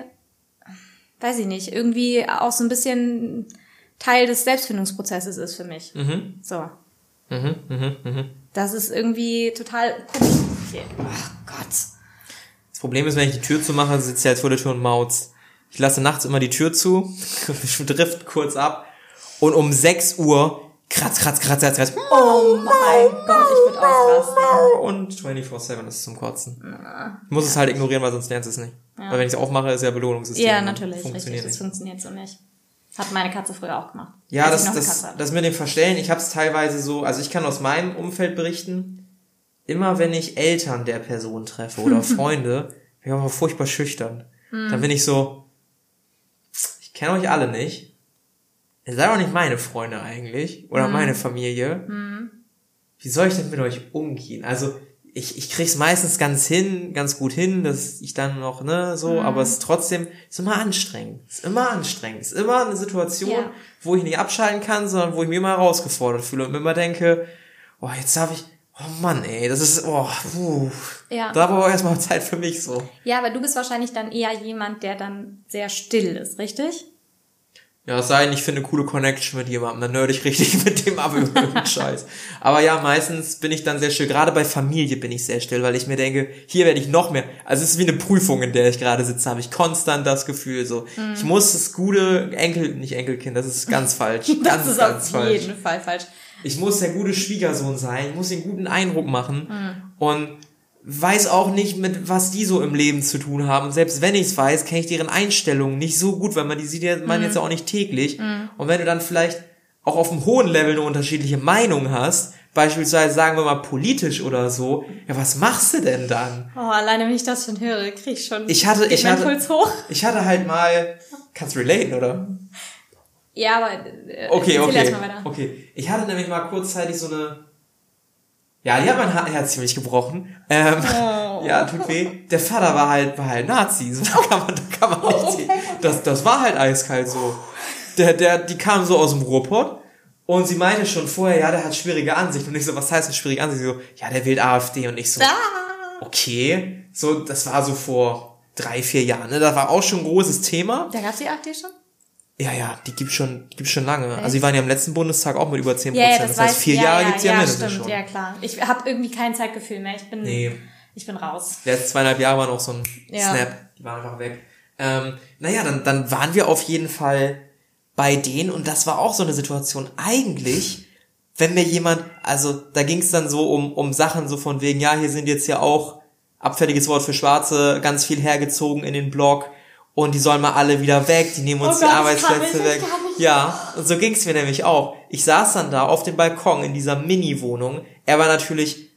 weiß ich nicht, irgendwie auch so ein bisschen Teil des Selbstfindungsprozesses ist für mich. Mhm. So. Mhm, mh, mh. Das ist irgendwie total Ach Gott. Das Problem ist, wenn ich die Tür zumache, sitzt ja jetzt vor der Tür und mautzt. Ich lasse nachts immer die Tür zu, drift kurz ab und um 6 Uhr kratz, kratz, kratz, kratz, kratz. Oh mein Gott, ich würde ausrasten. Und 24-7 ist zum Kotzen. Ich muss ja. es halt ignorieren, weil sonst lernst du es nicht. Ja. Weil wenn ich es aufmache, ist ja Belohnungssystem. Ja, natürlich, funktioniert richtig. Das funktioniert so nicht. Hat meine Katze früher auch gemacht. Ja, das, das, das mit dem Verstellen, ich habe es teilweise so, also ich kann aus meinem Umfeld berichten, immer wenn ich Eltern der Person treffe oder Freunde, bin ich auch furchtbar schüchtern. Hm. Dann bin ich so, ich kenne euch alle nicht. Ihr seid auch nicht meine Freunde eigentlich oder hm. meine Familie. Hm. Wie soll ich denn mit euch umgehen? Also ich, ich krieg's meistens ganz hin, ganz gut hin, dass ich dann noch, ne, so, mhm. aber es ist trotzdem, ist immer anstrengend. Es ist immer anstrengend. Es ist immer eine Situation, ja. wo ich nicht abschalten kann, sondern wo ich mir immer herausgefordert fühle und mir immer denke, oh, jetzt darf ich, oh Mann, ey, das ist, oh, puh. Ja. Da war aber erstmal Zeit für mich so. Ja, aber du bist wahrscheinlich dann eher jemand, der dann sehr still ist, richtig? Ja, sei ich finde eine coole Connection mit jemandem, dann nerd ich richtig mit dem ab über irgendeinen Scheiß. Aber ja, meistens bin ich dann sehr still. Gerade bei Familie bin ich sehr still, weil ich mir denke, hier werde ich noch mehr. Also es ist wie eine Prüfung, in der ich gerade sitze, habe ich konstant das Gefühl, so, mhm. ich muss das gute Enkel, nicht Enkelkind, das ist ganz falsch. das ganz, ist ganz auf falsch. jeden Fall falsch. Ich muss der gute Schwiegersohn sein, ich muss den guten Eindruck machen. Mhm. Und weiß auch nicht, mit was die so im Leben zu tun haben. Selbst wenn ich es weiß, kenne ich deren Einstellungen nicht so gut, weil man die sieht ja man mhm. jetzt auch nicht täglich. Mhm. Und wenn du dann vielleicht auch auf einem hohen Level eine unterschiedliche Meinung hast, beispielsweise sagen wir mal politisch oder so, ja, was machst du denn dann? Oh, alleine wenn ich das schon höre, krieg ich schon ich hatte, ich hatte, hoch. Ich hatte halt mal, kannst relaten, oder? Ja, aber äh, okay, okay, okay. Ich hatte nämlich mal kurzzeitig so eine ja, die hat mein Herz ziemlich gebrochen. Ähm, oh. Ja, tut weh. Der Vater war halt, war halt Nazi. So, da kann man, da kann man nicht sehen. Das, das war halt eiskalt so. Der, der, die kam so aus dem Ruhrpott und sie meinte schon vorher, ja, der hat schwierige Ansicht. Und ich so, was heißt das schwierige Ansicht? Sie so, ja, der wählt AfD. Und ich so, ah. okay. So, das war so vor drei, vier Jahren. Ne? Das war auch schon ein großes Thema. Da gab's die AfD schon? Ja, ja, die gibt's schon, die gibt's schon lange. Echt? Also die waren ja im letzten Bundestag auch mit über 10 Prozent. Ja, das, das heißt, vier ja, Jahre ja, gibt's ja, ja mindestens stimmt, schon. Ja, klar. Ich habe irgendwie kein Zeitgefühl mehr. Ich bin, nee. ich bin raus. Die letzten zweieinhalb Jahre waren auch so ein ja. Snap. Die waren einfach weg. Ähm, naja, dann, dann waren wir auf jeden Fall bei denen und das war auch so eine Situation. Eigentlich, wenn mir jemand, also da ging's dann so um, um Sachen so von wegen, ja, hier sind jetzt ja auch abfälliges Wort für Schwarze, ganz viel hergezogen in den Blog und die sollen mal alle wieder weg, die nehmen uns oh die Gott, Arbeitsplätze weg. Ja, und so ging's mir nämlich auch. Ich saß dann da auf dem Balkon in dieser Mini-Wohnung. Er war natürlich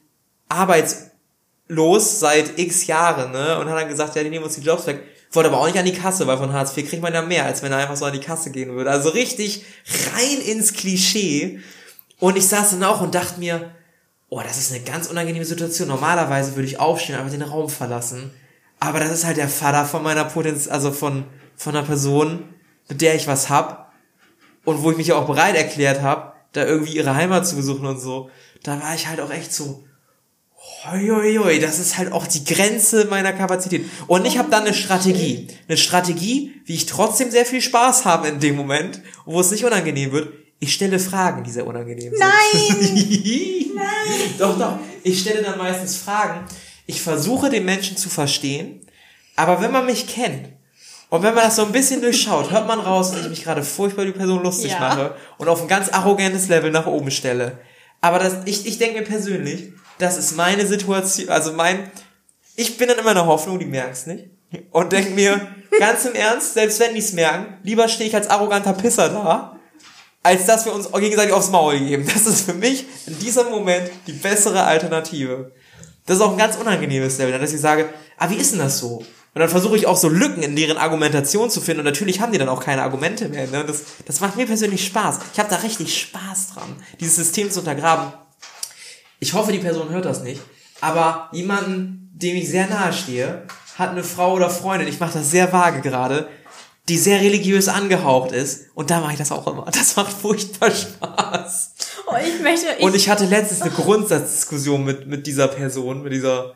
arbeitslos seit x Jahren, ne? Und hat dann gesagt, ja, die nehmen uns die Jobs weg. Wollte aber auch nicht an die Kasse, weil von Hartz IV kriegt man ja mehr, als wenn er einfach so an die Kasse gehen würde. Also richtig rein ins Klischee. Und ich saß dann auch und dachte mir, oh, das ist eine ganz unangenehme Situation. Normalerweise würde ich aufstehen, einfach den Raum verlassen. Aber das ist halt der Vater von meiner Potenz, also von, von einer Person, mit der ich was hab. Und wo ich mich ja auch bereit erklärt habe, da irgendwie ihre Heimat zu besuchen und so. Da war ich halt auch echt so, hoi, hoi, hoi, das ist halt auch die Grenze meiner Kapazität. Und ich habe dann eine Strategie. Eine Strategie, wie ich trotzdem sehr viel Spaß habe in dem Moment, wo es nicht unangenehm wird. Ich stelle Fragen, die sehr unangenehm sind. Nein! Nein! Doch, doch. Ich stelle dann meistens Fragen, ich versuche den Menschen zu verstehen, aber wenn man mich kennt und wenn man das so ein bisschen durchschaut, hört man raus, dass ich mich gerade furchtbar die Person lustig ja. mache und auf ein ganz arrogantes Level nach oben stelle. Aber das, ich, ich denke mir persönlich, das ist meine Situation, also mein, ich bin dann immer in der Hoffnung, die merken es nicht. Und denke mir, ganz im Ernst, selbst wenn die es merken, lieber stehe ich als arroganter Pisser da, als dass wir uns gegenseitig aufs Maul geben. Das ist für mich in diesem Moment die bessere Alternative. Das ist auch ein ganz unangenehmes Level, dass ich sage, ah, wie ist denn das so? Und dann versuche ich auch so Lücken in deren Argumentation zu finden. Und natürlich haben die dann auch keine Argumente mehr. Ne? Das, das macht mir persönlich Spaß. Ich habe da richtig Spaß dran, dieses System zu untergraben. Ich hoffe, die Person hört das nicht. Aber jemanden, dem ich sehr nahe stehe, hat eine Frau oder Freundin, ich mache das sehr vage gerade, die sehr religiös angehaucht ist. Und da mache ich das auch immer. Das macht furchtbar Spaß. Oh, ich möchte, ich und ich hatte letztens eine Grundsatzdiskussion mit, mit dieser Person, mit dieser,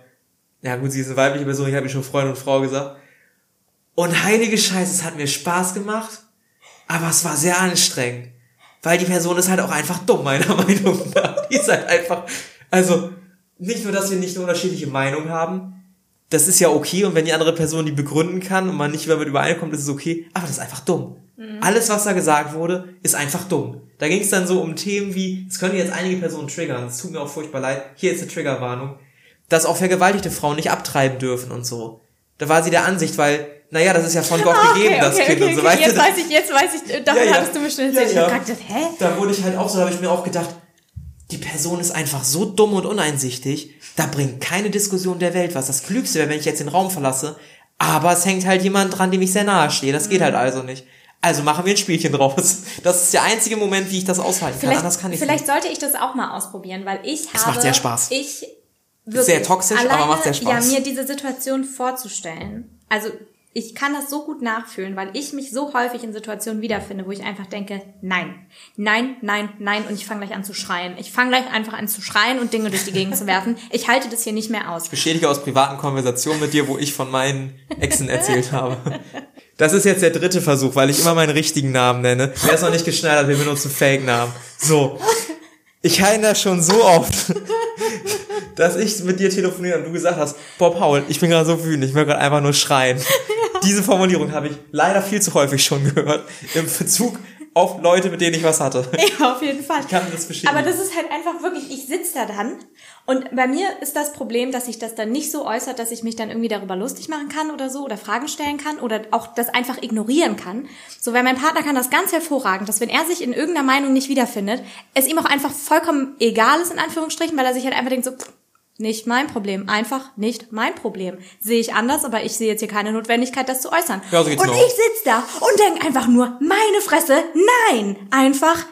ja gut, sie ist eine weibliche Person, ich habe schon Freund und Frau gesagt. Und heilige Scheiße, es hat mir Spaß gemacht, aber es war sehr anstrengend. Weil die Person ist halt auch einfach dumm, meiner Meinung nach. Die ist halt einfach, also, nicht nur, dass wir nicht eine unterschiedliche Meinung haben, das ist ja okay und wenn die andere Person die begründen kann und man nicht damit übereinkommt, ist es okay, aber das ist einfach dumm. Mhm. Alles, was da gesagt wurde, ist einfach dumm. Da ging es dann so um Themen wie, es können jetzt einige Personen triggern, es tut mir auch furchtbar leid, hier ist eine Triggerwarnung, dass auch vergewaltigte Frauen nicht abtreiben dürfen und so. Da war sie der Ansicht, weil, naja, das ist ja von Gott ah, gegeben, okay, das okay, Kind okay, und so weiter. Jetzt weiß ich, jetzt weiß ich, davon ja, ja. hattest du mir schon erzählt. Ja, ja. Ich gedacht, hä? Da wurde ich halt auch so, da habe ich mir auch gedacht, die Person ist einfach so dumm und uneinsichtig, da bringt keine Diskussion der Welt was. Das Klügste wäre, wenn ich jetzt den Raum verlasse, aber es hängt halt jemand dran, dem ich sehr nahe stehe. Das geht halt also nicht. Also machen wir ein Spielchen draus. Das ist der einzige Moment, wie ich das aushalten vielleicht, kann. Anders kann ich Vielleicht nicht. sollte ich das auch mal ausprobieren, weil ich habe. Es macht sehr Spaß. Ich wirklich, sehr toxisch, alleine, aber macht sehr Spaß. Ja, mir diese Situation vorzustellen. Also ich kann das so gut nachfühlen, weil ich mich so häufig in Situationen wiederfinde, wo ich einfach denke, nein, nein, nein, nein und ich fange gleich an zu schreien. Ich fange gleich einfach an zu schreien und Dinge durch die Gegend zu werfen. Ich halte das hier nicht mehr aus. Ich beschädige aus privaten Konversationen mit dir, wo ich von meinen Exen erzählt habe. Das ist jetzt der dritte Versuch, weil ich immer meinen richtigen Namen nenne. Wer ist noch nicht geschneidert, wir benutzen Fake-Namen. So. Ich heine das schon so oft, dass ich mit dir telefoniere und du gesagt hast, Bob Paul, ich bin gerade so wütend, ich will gerade einfach nur schreien. Diese Formulierung habe ich leider viel zu häufig schon gehört im Bezug auf Leute, mit denen ich was hatte. Ja, auf jeden Fall. Ich kann das bestätigen. Aber das ist halt einfach wirklich, ich sitze da dann und bei mir ist das Problem, dass sich das dann nicht so äußert, dass ich mich dann irgendwie darüber lustig machen kann oder so oder Fragen stellen kann oder auch das einfach ignorieren kann. So, weil mein Partner kann das ganz hervorragend, dass wenn er sich in irgendeiner Meinung nicht wiederfindet, es ihm auch einfach vollkommen egal ist, in Anführungsstrichen, weil er sich halt einfach denkt so, pff, nicht mein Problem. Einfach nicht mein Problem. Sehe ich anders, aber ich sehe jetzt hier keine Notwendigkeit, das zu äußern. Ja, so und ich sitze da und denke einfach nur, meine Fresse, nein. Einfach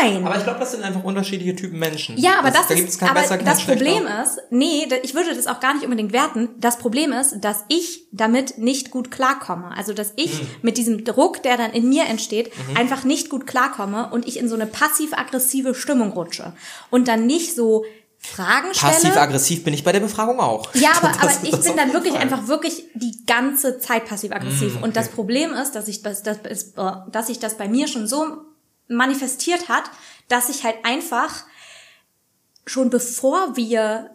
nein. Aber ich glaube, das sind einfach unterschiedliche Typen Menschen. Ja, aber das, das ist, aber besser, das Problem ist, nee, ich würde das auch gar nicht unbedingt werten. Das Problem ist, dass ich damit nicht gut klarkomme. Also, dass ich hm. mit diesem Druck, der dann in mir entsteht, mhm. einfach nicht gut klarkomme und ich in so eine passiv-aggressive Stimmung rutsche. Und dann nicht so Fragen stelle. Passiv-aggressiv bin ich bei der Befragung auch. Ja, aber, aber ich bin dann wirklich einfach wirklich die ganze Zeit passiv-aggressiv. Mm, okay. Und das Problem ist, dass ich das, das ist, dass sich das bei mir schon so manifestiert hat, dass ich halt einfach schon bevor wir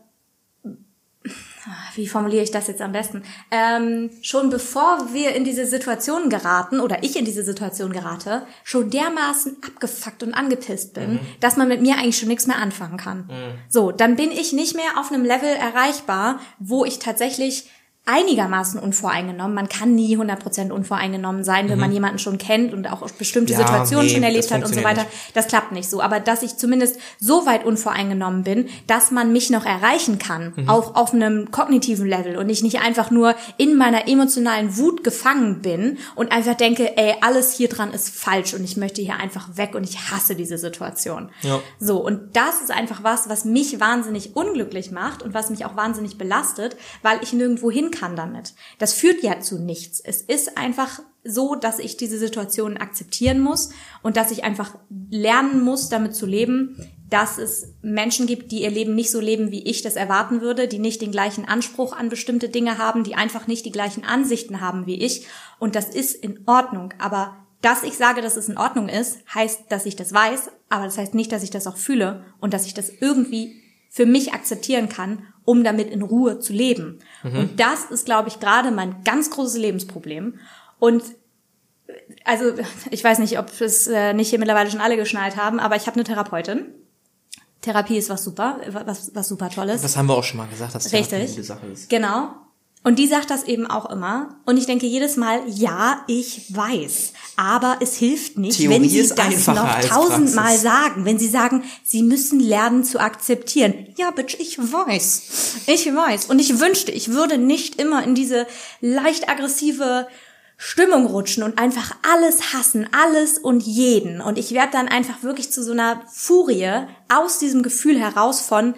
wie formuliere ich das jetzt am besten? Ähm, schon bevor wir in diese Situation geraten oder ich in diese Situation gerate, schon dermaßen abgefuckt und angepisst bin, mhm. dass man mit mir eigentlich schon nichts mehr anfangen kann. Mhm. So, dann bin ich nicht mehr auf einem Level erreichbar, wo ich tatsächlich einigermaßen unvoreingenommen. Man kann nie 100% unvoreingenommen sein, wenn mhm. man jemanden schon kennt und auch bestimmte ja, Situationen nee, schon erlebt hat und so weiter. Nicht. Das klappt nicht so. Aber dass ich zumindest so weit unvoreingenommen bin, dass man mich noch erreichen kann, mhm. auch auf einem kognitiven Level und ich nicht einfach nur in meiner emotionalen Wut gefangen bin und einfach denke, ey, alles hier dran ist falsch und ich möchte hier einfach weg und ich hasse diese Situation. Ja. So, und das ist einfach was, was mich wahnsinnig unglücklich macht und was mich auch wahnsinnig belastet, weil ich nirgendwo hin kann damit. Das führt ja zu nichts. Es ist einfach so, dass ich diese Situation akzeptieren muss und dass ich einfach lernen muss, damit zu leben, dass es Menschen gibt, die ihr Leben nicht so leben, wie ich das erwarten würde, die nicht den gleichen Anspruch an bestimmte Dinge haben, die einfach nicht die gleichen Ansichten haben wie ich. Und das ist in Ordnung. Aber dass ich sage, dass es in Ordnung ist, heißt, dass ich das weiß, aber das heißt nicht, dass ich das auch fühle und dass ich das irgendwie für mich akzeptieren kann, um damit in Ruhe zu leben. Mhm. Und das ist, glaube ich, gerade mein ganz großes Lebensproblem. Und also ich weiß nicht, ob es äh, nicht hier mittlerweile schon alle geschnallt haben, aber ich habe eine Therapeutin. Therapie ist was super, was, was super tolles. Das haben wir auch schon mal gesagt, dass Therapie Richtig. eine Sache ist. Genau. Und die sagt das eben auch immer. Und ich denke jedes Mal, ja, ich weiß. Aber es hilft nicht, Theorie wenn sie das noch tausendmal sagen. Wenn sie sagen, sie müssen lernen zu akzeptieren. Ja, bitch, ich weiß. Ich weiß. Und ich wünschte, ich würde nicht immer in diese leicht aggressive Stimmung rutschen und einfach alles hassen, alles und jeden. Und ich werde dann einfach wirklich zu so einer Furie aus diesem Gefühl heraus von,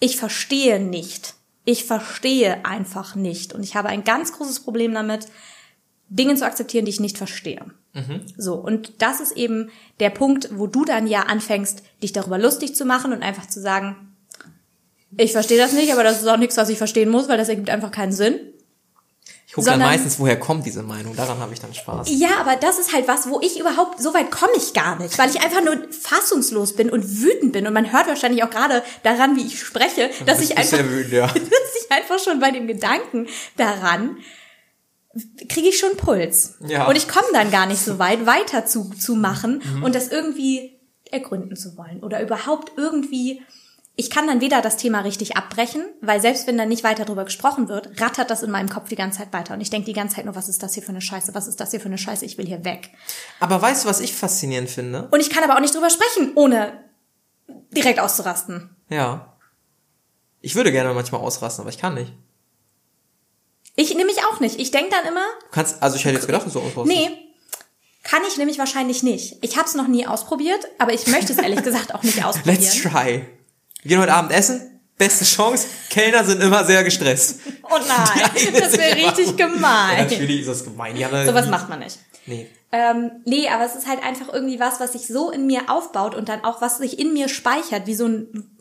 ich verstehe nicht. Ich verstehe einfach nicht. Und ich habe ein ganz großes Problem damit, Dinge zu akzeptieren, die ich nicht verstehe. So, und das ist eben der Punkt, wo du dann ja anfängst, dich darüber lustig zu machen und einfach zu sagen, ich verstehe das nicht, aber das ist auch nichts, was ich verstehen muss, weil das ergibt einfach keinen Sinn. Gucke dann meistens, woher kommt diese Meinung. Daran habe ich dann Spaß. Ja, aber das ist halt was, wo ich überhaupt, so weit komme ich gar nicht, weil ich einfach nur fassungslos bin und wütend bin. Und man hört wahrscheinlich auch gerade daran, wie ich spreche, dass ich einfach, wütend, ja. dass ich einfach schon bei dem Gedanken daran kriege ich schon Puls. Ja. Und ich komme dann gar nicht so weit, weiter zu, zu machen Mhm. und das irgendwie ergründen zu wollen oder überhaupt irgendwie ich kann dann weder das Thema richtig abbrechen, weil selbst wenn dann nicht weiter drüber gesprochen wird, rattert das in meinem Kopf die ganze Zeit weiter. Und ich denke die ganze Zeit nur, was ist das hier für eine Scheiße? Was ist das hier für eine Scheiße? Ich will hier weg. Aber weißt du, was ich faszinierend finde? Und ich kann aber auch nicht drüber sprechen, ohne direkt auszurasten. Ja. Ich würde gerne manchmal ausrasten, aber ich kann nicht. Ich nehme mich auch nicht. Ich denke dann immer, Du kannst, also ich hätte jetzt gedacht, dass du ausrastest. nee, kann ich nämlich wahrscheinlich nicht. Ich habe es noch nie ausprobiert, aber ich möchte es ehrlich gesagt auch nicht ausprobieren. Let's try. Wir gehen heute Abend essen. Beste Chance. Kellner sind immer sehr gestresst. Oh nein, das wäre sind immer- richtig Ja, gemein. natürlich ist das gemein. Sowas macht man nicht. Nee. Ähm, nee, aber es ist halt einfach irgendwie was, was sich so in mir aufbaut und dann auch was sich in mir speichert, wie so ein,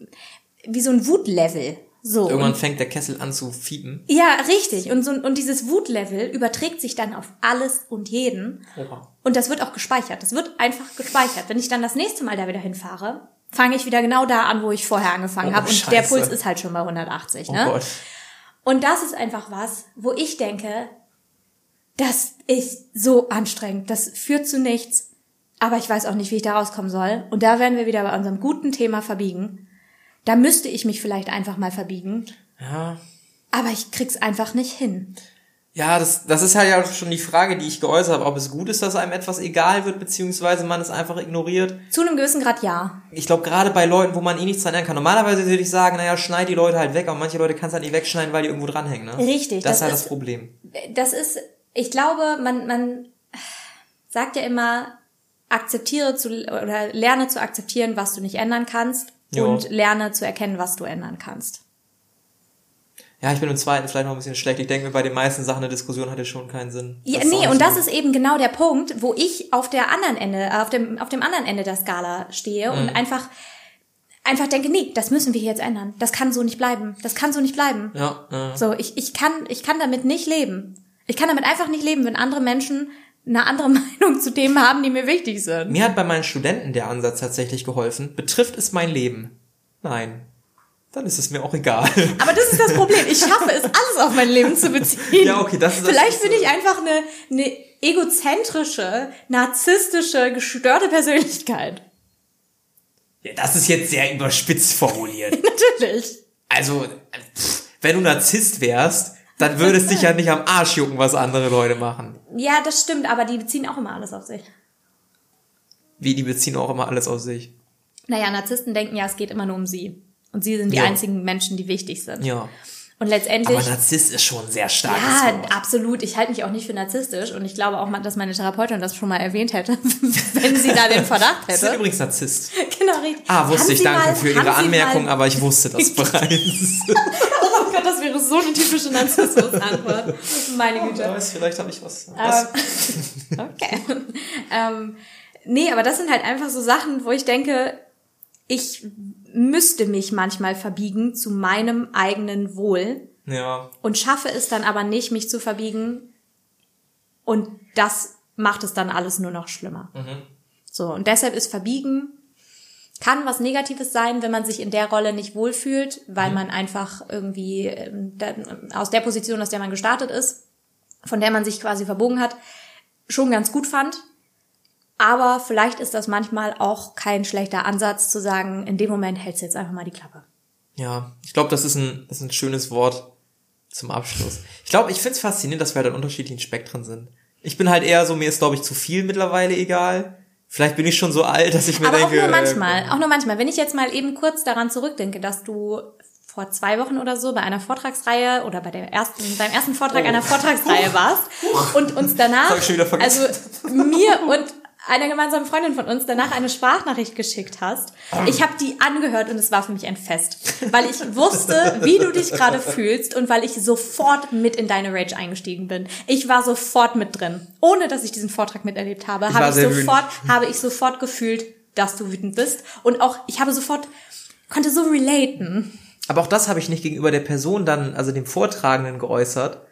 wie so ein Wutlevel. So. Irgendwann Und, fängt der Kessel an zu fiepen. ja, richtig. Und so, und dieses Wutlevel überträgt sich dann auf alles und jeden. Oha. Und das wird auch gespeichert. Das wird einfach gespeichert. Wenn ich dann das nächste Mal da wieder hinfahre, fange ich wieder genau da an, wo ich vorher angefangen Oh, habe. Und der Scheiße. Puls ist halt schon bei 180. Oh ne? Gott. Und das ist einfach was, wo ich denke, das ist so anstrengend. Das führt zu nichts. Aber ich weiß auch nicht, wie ich da rauskommen soll. Und da werden wir wieder bei unserem guten Thema verbiegen. Da müsste ich mich vielleicht einfach mal verbiegen. Ja. Aber ich krieg's einfach nicht hin. Ja, das, das ist halt ja schon die Frage, die ich geäußert habe, ob es gut ist, dass einem etwas egal wird, beziehungsweise man es einfach ignoriert. Zu einem gewissen Grad ja. Ich glaube, gerade bei Leuten, wo man eh nichts dran ändern kann. Normalerweise würde ich sagen, naja, schneid die Leute halt weg, aber manche Leute kannst halt nicht wegschneiden, weil die irgendwo dranhängen, ne? Richtig, Das, das ist halt das Problem. Das ist, ich glaube, man, man sagt ja immer, akzeptiere zu, oder lerne zu akzeptieren, was du nicht ändern kannst. Ja. Und lerne zu erkennen, was du ändern kannst. Ja, ich bin im zweiten vielleicht noch ein bisschen schlecht. Ich denke mir, bei den meisten Sachen eine Diskussion hatte schon keinen Sinn. Ja, Das nee, und das gut. ist eben genau der Punkt, wo ich auf der anderen Ende, äh, auf dem, auf dem anderen Ende der Skala stehe und Mhm. einfach, einfach denke, nee, das müssen wir jetzt ändern. Das kann so nicht bleiben. Das kann so nicht bleiben. Ja, ja. So, ich, ich kann, ich kann damit nicht leben. Ich kann damit einfach nicht leben, wenn andere Menschen eine andere Meinung zu Themen haben, die mir wichtig sind. Mir hat bei meinen Studenten der Ansatz tatsächlich geholfen. Betrifft es mein Leben? Nein. Dann ist es mir auch egal. Aber das ist das Problem. Ich schaffe es, alles auf mein Leben zu beziehen. Ja, okay, das ist- das Vielleicht bin ich einfach eine, eine egozentrische, narzisstische, gestörte Persönlichkeit. Ja, das ist jetzt sehr überspitzt formuliert. Natürlich. Also, pff, wenn du Narzisst wärst, dann würde es dich ja nicht am Arsch jucken, was andere Leute machen. Ja, das stimmt, aber die beziehen auch immer alles auf sich. Wie, die beziehen auch immer alles auf sich. Naja, Narzissten denken ja, es geht immer nur um sie. Und sie sind die Ja. einzigen Menschen, die wichtig sind. Ja. Und letztendlich. Aber Narzisst ist schon ein sehr starkes ja, Wort. absolut. Ich halte mich auch nicht für narzisstisch und ich glaube auch, mal, dass meine Therapeutin das schon mal erwähnt hätte, wenn sie da den Verdacht Sie sind hätte. übrigens Narzisst. Genau, richtig. Ah, wusste Haben ich, Sie danke mal- für Ihre Anmerkung, aber ich wusste das bereits. Oh Gott, das wäre so eine typische Narzissmus-Antwort. Meine Güte. Wer weiß, vielleicht habe ich was. Ähm, was? okay. ähm, nee, aber das sind halt einfach so Sachen, wo ich denke, ich müsste mich manchmal verbiegen zu meinem eigenen Wohl Ja. und schaffe es dann aber nicht, mich zu verbiegen. Und das macht es dann alles nur noch schlimmer. So, und deshalb ist Verbiegen kann was Negatives sein, wenn man sich in der Rolle nicht wohlfühlt, weil man einfach irgendwie ähm, aus der Position, aus der man gestartet ist, von der man sich quasi verbogen hat, schon ganz gut fand. Aber vielleicht ist das manchmal auch kein schlechter Ansatz zu sagen, in dem Moment hältst du jetzt einfach mal die Klappe. Ja, ich glaube, das ist ein, das ist ein schönes Wort Zum Abschluss. Ich glaube, ich find's faszinierend, dass wir halt in unterschiedlichen Spektren sind. Ich bin halt eher so, mir ist, glaube ich, zu viel mittlerweile egal. Vielleicht bin ich schon so alt, dass ich mir Aber denke. auch nur manchmal, äh, auch nur manchmal. Wenn ich jetzt mal eben kurz daran zurückdenke, dass du vor zwei Wochen oder so bei einer Vortragsreihe oder bei der ersten, beim ersten Vortrag Oh. einer Vortragsreihe warst und uns danach, also mir und einer gemeinsamen Freundin von uns danach eine Sprachnachricht geschickt hast. Ich habe die angehört und es war für mich ein Fest, weil ich wusste, wie du dich gerade fühlst und weil ich sofort mit in deine Rage eingestiegen bin. Ich war sofort mit drin, ohne dass ich diesen Vortrag miterlebt habe. Habe ich sehr wütend. sofort, habe ich sofort gefühlt, dass du wütend bist und auch ich habe sofort konnte so relaten. Aber auch das habe ich nicht gegenüber der Person dann, also dem Vortragenden geäußert.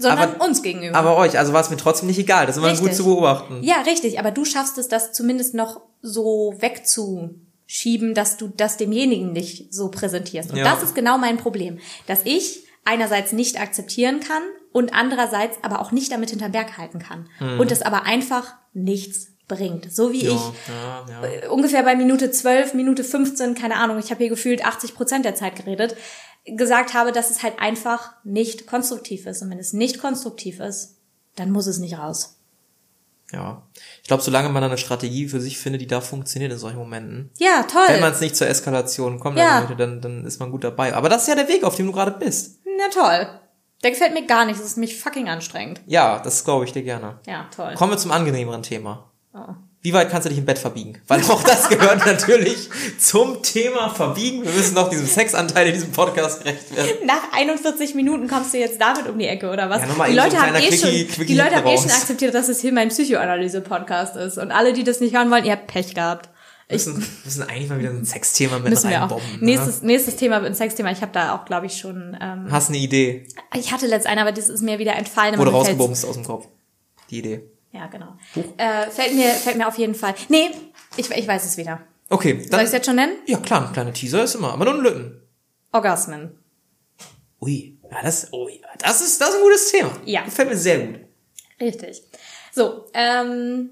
Sondern Aber- uns gegenüber. Aber euch, also war es mir trotzdem nicht egal. Das ist immer gut zu beobachten. ja, richtig, aber du schaffst es, das zumindest noch so wegzuschieben, dass du das demjenigen nicht so präsentierst. Und Ja. das ist genau mein Problem, dass ich einerseits nicht akzeptieren kann und andererseits aber auch nicht damit hinterm Berg halten kann. Und es aber einfach nichts bringt. So wie Ja, ich ja, ja. äh, ungefähr bei Minute 12, Minute 15, keine Ahnung, ich habe hier gefühlt 80 Prozent der Zeit geredet, gesagt habe, dass es halt einfach nicht konstruktiv ist. Und wenn es nicht konstruktiv ist, dann muss es nicht raus. ja. Ich glaube, solange man eine Strategie für sich findet, die da funktioniert in solchen Momenten. Ja, toll. Wenn man es nicht zur Eskalation kommt, Ja. dann, Leute, dann, dann ist man gut dabei. Aber das ist ja der Weg, auf dem du gerade bist. Na toll. Der gefällt mir gar nicht, das ist mich fucking anstrengend. Ja, das glaube ich dir gerne. Ja, toll. Kommen wir zum angenehmeren Thema. Oh. Wie weit kannst du dich im Bett verbiegen? Weil auch das gehört natürlich zum Thema Verbiegen. Wir müssen noch diesem Sexanteil in diesem Podcast gerecht werden. Nach 41 Minuten kommst du jetzt damit um die Ecke, oder was? Ja, nochmal die so Leute ein haben eh Quickie- schon, Quickie die Leute haben eh schon akzeptiert, dass es hier mein Psychoanalyse-Podcast ist. Und alle, die das nicht hören wollen, ihr habt Pech gehabt. Wir müssen, müssen eigentlich mal wieder ein Sexthema mit Müssen wir auch. reinbomben. Ne? Nächstes, nächstes Thema wird ein Sexthema. Ich habe da auch, glaube ich, schon. Ähm, Hast eine Idee? ich hatte letzt einen, aber das ist mir wieder entfallen. Wurde rausgebumst aus dem Kopf. Die Idee. Ja, genau. Äh, fällt mir, fällt mir auf jeden Fall. Nee, ich, ich weiß es wieder. Okay, Soll ich dann. es jetzt schon nennen? Ja klar, ein kleiner Teaser ist immer, aber nur ein Lütten. Orgasmen. Ui, ja, das, ja, das ist, das ist ein gutes Thema. Ja. Gefällt mir sehr gut. Richtig. So, ähm,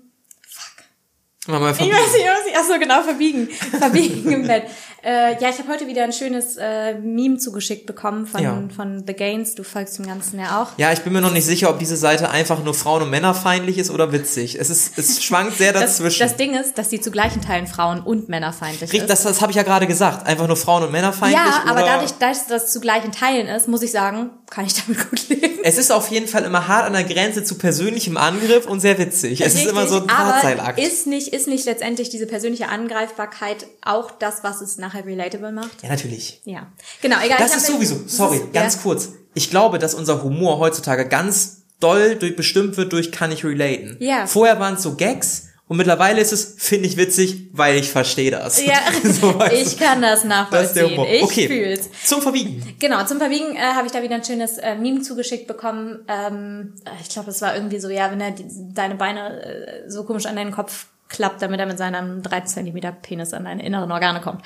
Mal mal ich verbiegen. weiß nicht, was ich, ach so, genau, verbiegen. Verbiegen im Bett. Äh, ja, ich habe heute wieder ein schönes äh, Meme zugeschickt bekommen von, Ja. von The Gains. Du folgst dem Ganzen ja auch. Ja, ich bin mir noch nicht sicher, ob diese Seite einfach nur Frauen- und Männerfeindlich ist oder witzig. Es ist, es schwankt sehr Das, dazwischen. das Ding ist, dass sie zu gleichen Teilen Frauen- und Männerfeindlich Rick, ist. das, das habe ich ja gerade gesagt. Einfach nur Frauen- und Männerfeindlich. ja, aber dadurch, dass das zu gleichen Teilen ist, muss ich sagen, kann ich damit gut leben. Es ist auf jeden Fall immer hart an der Grenze zu persönlichem Angriff und sehr witzig. Es ist immer so ein Richtig, aber Drahtseilakt. ist nicht, ist nicht letztendlich diese persönliche Angreifbarkeit auch das, was es nachher relatable macht? Ja, natürlich. Ja. Genau, egal. Das ist sowieso, sorry, ist- ganz ja. kurz. Ich glaube, dass unser Humor heutzutage ganz doll durch, bestimmt wird durch kann ich relaten. Ja. Vorher waren es so Gags und mittlerweile ist es, finde ich witzig, weil ich verstehe das. Ja, so, ich kann das das ist der nachvollziehen. Humor. ich okay, fühl's. zum Verbiegen. Genau, zum Verbiegen äh, habe ich da wieder ein schönes äh, Meme zugeschickt bekommen. Ähm, ich glaube, es war irgendwie so, ja, wenn er die, deine Beine äh, so komisch an deinen Kopf klappt, damit er mit seinem 3 cm Penis an deine inneren Organe kommt.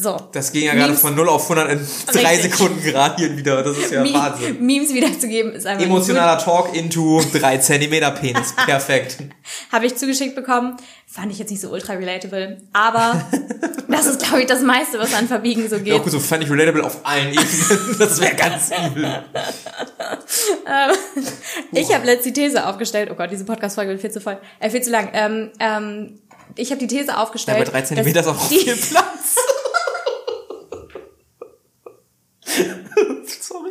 So. Das ging ja gerade Memes- von 0 auf 100 in drei Richtig. Sekunden gerade hier wieder. Das ist ja Me- Wahnsinn. Memes wiederzugeben ist einfach Emotionaler Talk into 3 Zentimeter Penis. Perfekt. Habe ich zugeschickt bekommen. Fand ich jetzt nicht so ultra relatable. Aber das ist, glaube ich, das meiste, was an Verbiegen so geht. Ja, gut, so fand ich relatable auf allen Ebenen. Das wäre ganz übel. Ich habe letzte die These aufgestellt. Oh Gott, diese Podcast-Folge wird viel zu voll, äh, viel zu lang. Ähm, ähm, ich habe die These Ja, aufgestellt. bei 3 Zentimeter ist auch viel Platz. Sorry.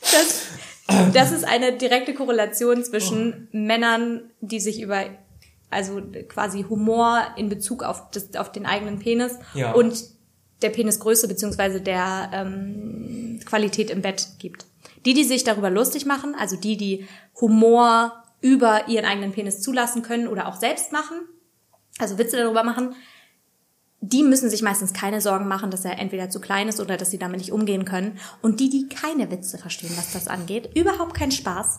dass, dass es eine direkte Korrelation zwischen Männern, die sich über also quasi Humor in Bezug auf, das, auf den eigenen Penis Ja. und der Penisgröße beziehungsweise der ähm, Qualität im Bett gibt. Die, die sich darüber lustig machen, also die, die Humor über ihren eigenen Penis zulassen können oder auch selbst machen, also Witze darüber machen, die müssen sich meistens keine Sorgen machen, dass er entweder zu klein ist oder dass sie damit nicht umgehen können. Und die, die keine Witze verstehen, was das angeht, überhaupt keinen Spaß,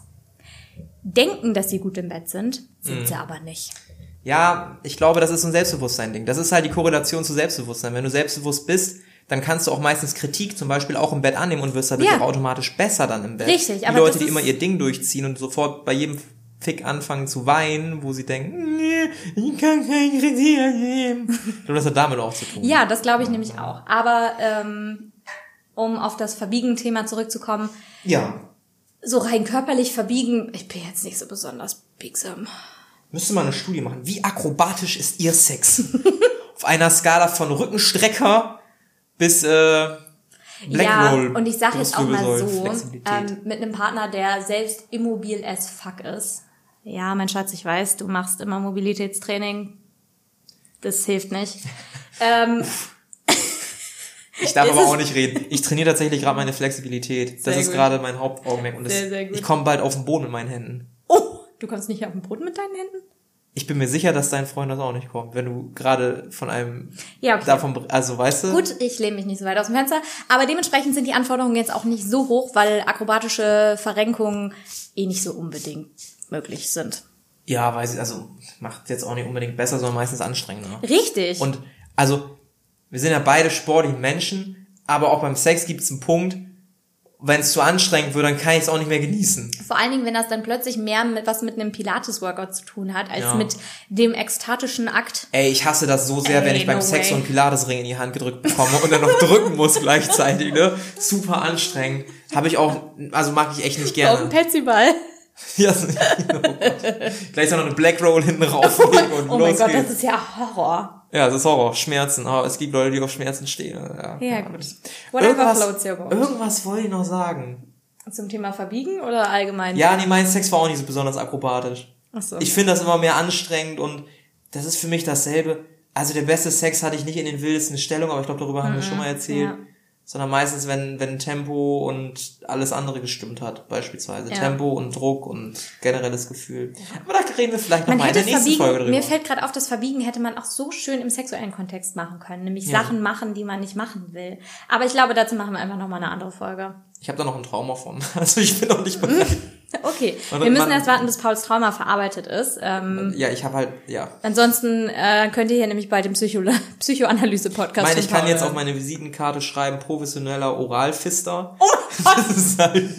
denken, dass sie gut im Bett sind, sind sie aber nicht. Ja, ich glaube, das ist so ein Selbstbewusstsein-Ding. Das ist halt die Korrelation zu Selbstbewusstsein. Wenn du selbstbewusst bist, dann kannst du auch meistens Kritik zum Beispiel auch im Bett annehmen und wirst dadurch Ja. auch automatisch besser dann im Bett. Richtig, die aber Leute, das die immer ihr Ding durchziehen und sofort bei jedem Fick anfangen zu weinen, wo sie denken, nee, ich kann keine Kritik annehmen. Ich glaube, das hat damit auch zu tun. Ja, das glaube ich nämlich auch. Aber ähm, um auf das Verbiegen-Thema zurückzukommen. Ja. So rein körperlich verbiegen, ich bin jetzt nicht so besonders biegsam. Müsste mal eine Studie machen. Wie akrobatisch ist ihr Sex? auf einer Skala von Rückenstrecker bis äh, Black ja, und ich sage jetzt auch mal so, ähm, mit einem Partner, der selbst immobil as fuck ist. Ja, mein Schatz, ich weiß, du machst immer Mobilitätstraining. Das hilft nicht. ähm, Ich darf aber auch nicht reden. Ich trainiere tatsächlich gerade meine Flexibilität. Das ist gut. gerade mein Hauptaugenmerk. Und das, Sehr, sehr ich komme bald auf den Boden mit meinen Händen. oh, du kommst nicht auf den Boden mit deinen Händen? Ich bin mir sicher, dass dein Freund das auch nicht kommt, wenn du gerade von einem Ja, okay. davon, also weißt du? Gut, ich lehne mich nicht so weit aus dem Fenster, aber dementsprechend sind die Anforderungen jetzt auch nicht so hoch, weil akrobatische Verrenkungen eh nicht so unbedingt möglich sind. Ja, weiß ich, also macht jetzt auch nicht unbedingt besser, sondern meistens anstrengender. Richtig. Und also, wir sind ja beide sportliche Menschen, aber auch beim Sex gibt es einen Punkt, wenn es zu anstrengend wird, dann kann ich es auch nicht mehr genießen. Vor allen Dingen, wenn das dann plötzlich mehr mit was mit einem Pilates-Workout zu tun hat, als Ja. mit dem ekstatischen Akt. Ey, ich hasse das so sehr, Ey, wenn ich beim no Sex way. so einen Pilatesring in die Hand gedrückt bekomme und dann noch drücken muss gleichzeitig, ne? Super anstrengend. Habe ich auch, also mag ich echt nicht Auf dem gerne. Petsyball. Ja, oh. Gleich so noch eine Black Roll hinten rauflegen und Oh los mein Gott, geht's. das ist ja Horror. Ja, das ist Horror, Schmerzen. Aber es gibt Leute, die auf Schmerzen stehen. Ja, Ja, gut. Whatever Irgendwas, floats your boat. irgendwas wollte ich noch sagen. Zum Thema Verbiegen oder allgemein? Ja, nee, mein Sex war auch nicht so besonders akrobatisch. Ach so. Ich finde das immer mehr anstrengend und das ist für mich dasselbe. Also der beste Sex hatte ich nicht in den wildesten Stellungen, aber ich glaube, darüber haben wir schon mal erzählt. ja. Sondern meistens, wenn, wenn Tempo und alles andere gestimmt hat, beispielsweise. Ja. Tempo und Druck und generelles Gefühl. Aber da reden wir vielleicht noch Man mal in der nächsten Verbiegen, Folge drüber. mir fällt gerade auf, das Verbiegen hätte man auch so schön im sexuellen Kontext machen können, nämlich Ja. Sachen machen, die man nicht machen will. Aber ich glaube, dazu machen wir einfach noch mal eine andere Folge. ich habe da noch ein Trauma von. Also ich bin noch nicht bereit. Okay, Und wir müssen man- erst warten, bis Pauls Trauma verarbeitet ist. Ähm, ja, ich habe halt, ja. ansonsten äh, könnt ihr hier nämlich bei dem Psycho Psychoanalyse-Podcast Ich meine, ich kann Paul jetzt auf meine Visitenkarte schreiben, professioneller Oralfister. Oh das ist halt...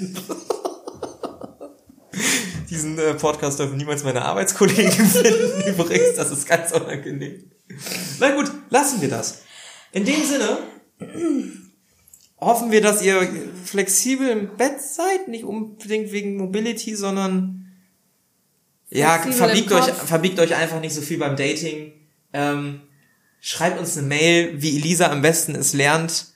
Diesen äh, Podcast dürfen niemals meine Arbeitskollegen finden. Übrigens, das ist ganz unangenehm. Na gut, lassen wir das. In dem Sinne hoffen wir, dass ihr flexibel im Bett seid, nicht unbedingt wegen Mobility, sondern ja, verbiegt euch, verbiegt euch einfach nicht so viel beim Dating. Ähm, schreibt uns eine Mail, wie Elisa am besten es lernt,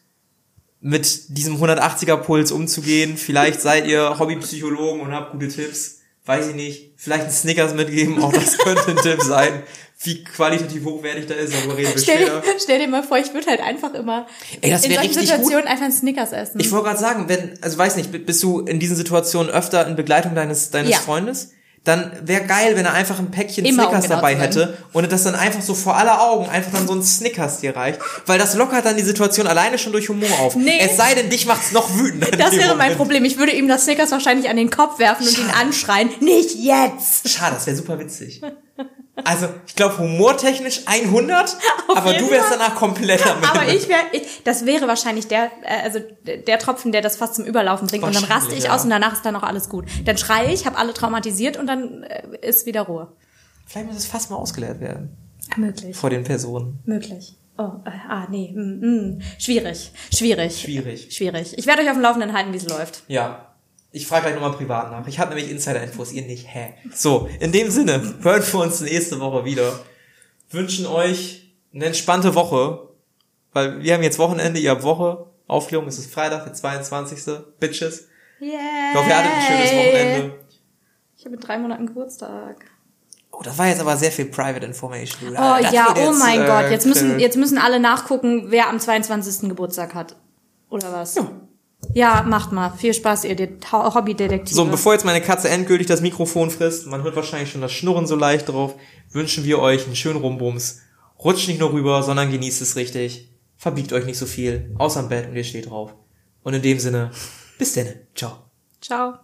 mit diesem 180er Puls umzugehen. Vielleicht seid ihr Hobbypsychologen und habt gute Tipps. Weiß ich nicht. Vielleicht ein Snickers mitgeben, auch das könnte ein Tipp sein. Wie qualitativ hochwertig da ist, darüber reden wir Stell später. dir, stell dir mal vor, ich würde halt einfach immer Ey, das in solchen richtig gut. Situationen einfach einen Snickers essen. Ich wollte gerade sagen, wenn, also weiß nicht, bist du in diesen Situationen öfter in Begleitung deines, deines Ja. Freundes? Dann wäre geil, wenn er einfach ein Päckchen Immer, um Snickers genau dabei hätte und das dann einfach so vor aller Augen einfach dann so ein Snickers dir reicht. Weil das lockert dann die Situation alleine schon durch Humor auf. Nee. Es sei denn, dich macht's noch wütender. in das wäre mein. Problem. Ich würde ihm das Snickers wahrscheinlich an den Kopf werfen und ihn Schade. anschreien. Nicht jetzt! Schade, das wäre super witzig. Also, ich glaube, humortechnisch 100, aber jeden du wärst Fall. danach komplett am Aber Ende. ich wäre, das wäre wahrscheinlich der, äh, also der Tropfen, der das fast zum Überlaufen bringt. Und dann raste ich ja. aus und danach ist dann auch alles gut. Dann schreie ich, habe alle traumatisiert und dann äh, ist wieder Ruhe. Vielleicht muss es fast mal ausgeleert werden. Möglich. Vor den Personen. Möglich. Oh, äh, ah, nee. Mm, mm. Schwierig. Schwierig. Schwierig. Schwierig. Ich werde euch auf dem Laufenden halten, wie es läuft. Ja. Ich frage gleich nochmal privat nach. Ich habe nämlich Insider-Infos, ihr nicht. Hä? So, in dem Sinne, hören wir uns nächste Woche wieder. Wünschen euch eine entspannte Woche, weil wir haben jetzt Wochenende, ihr habt Woche. Aufklärung, es ist Freitag, der 22. Bitches. Yay. Ich hoffe, ihr hattet ein schönes Wochenende. Ich habe in drei Monaten Geburtstag. Oh, das war jetzt aber sehr viel Private Information. Oh Das ja, oh mein äh, Gott. Jetzt müssen, jetzt müssen alle nachgucken, wer am 22. Geburtstag hat. Oder was? Ja, macht mal. Viel Spaß, ihr Det- Hobbydetektive. So, bevor jetzt meine Katze endgültig das Mikrofon frisst, man hört wahrscheinlich schon das Schnurren so leicht drauf, wünschen wir euch einen schönen Rumbums. Rutscht nicht nur rüber, sondern genießt es richtig. Verbiegt euch nicht so viel, außer im Bett und ihr steht drauf. Und in dem Sinne, bis denn. Ciao. Ciao.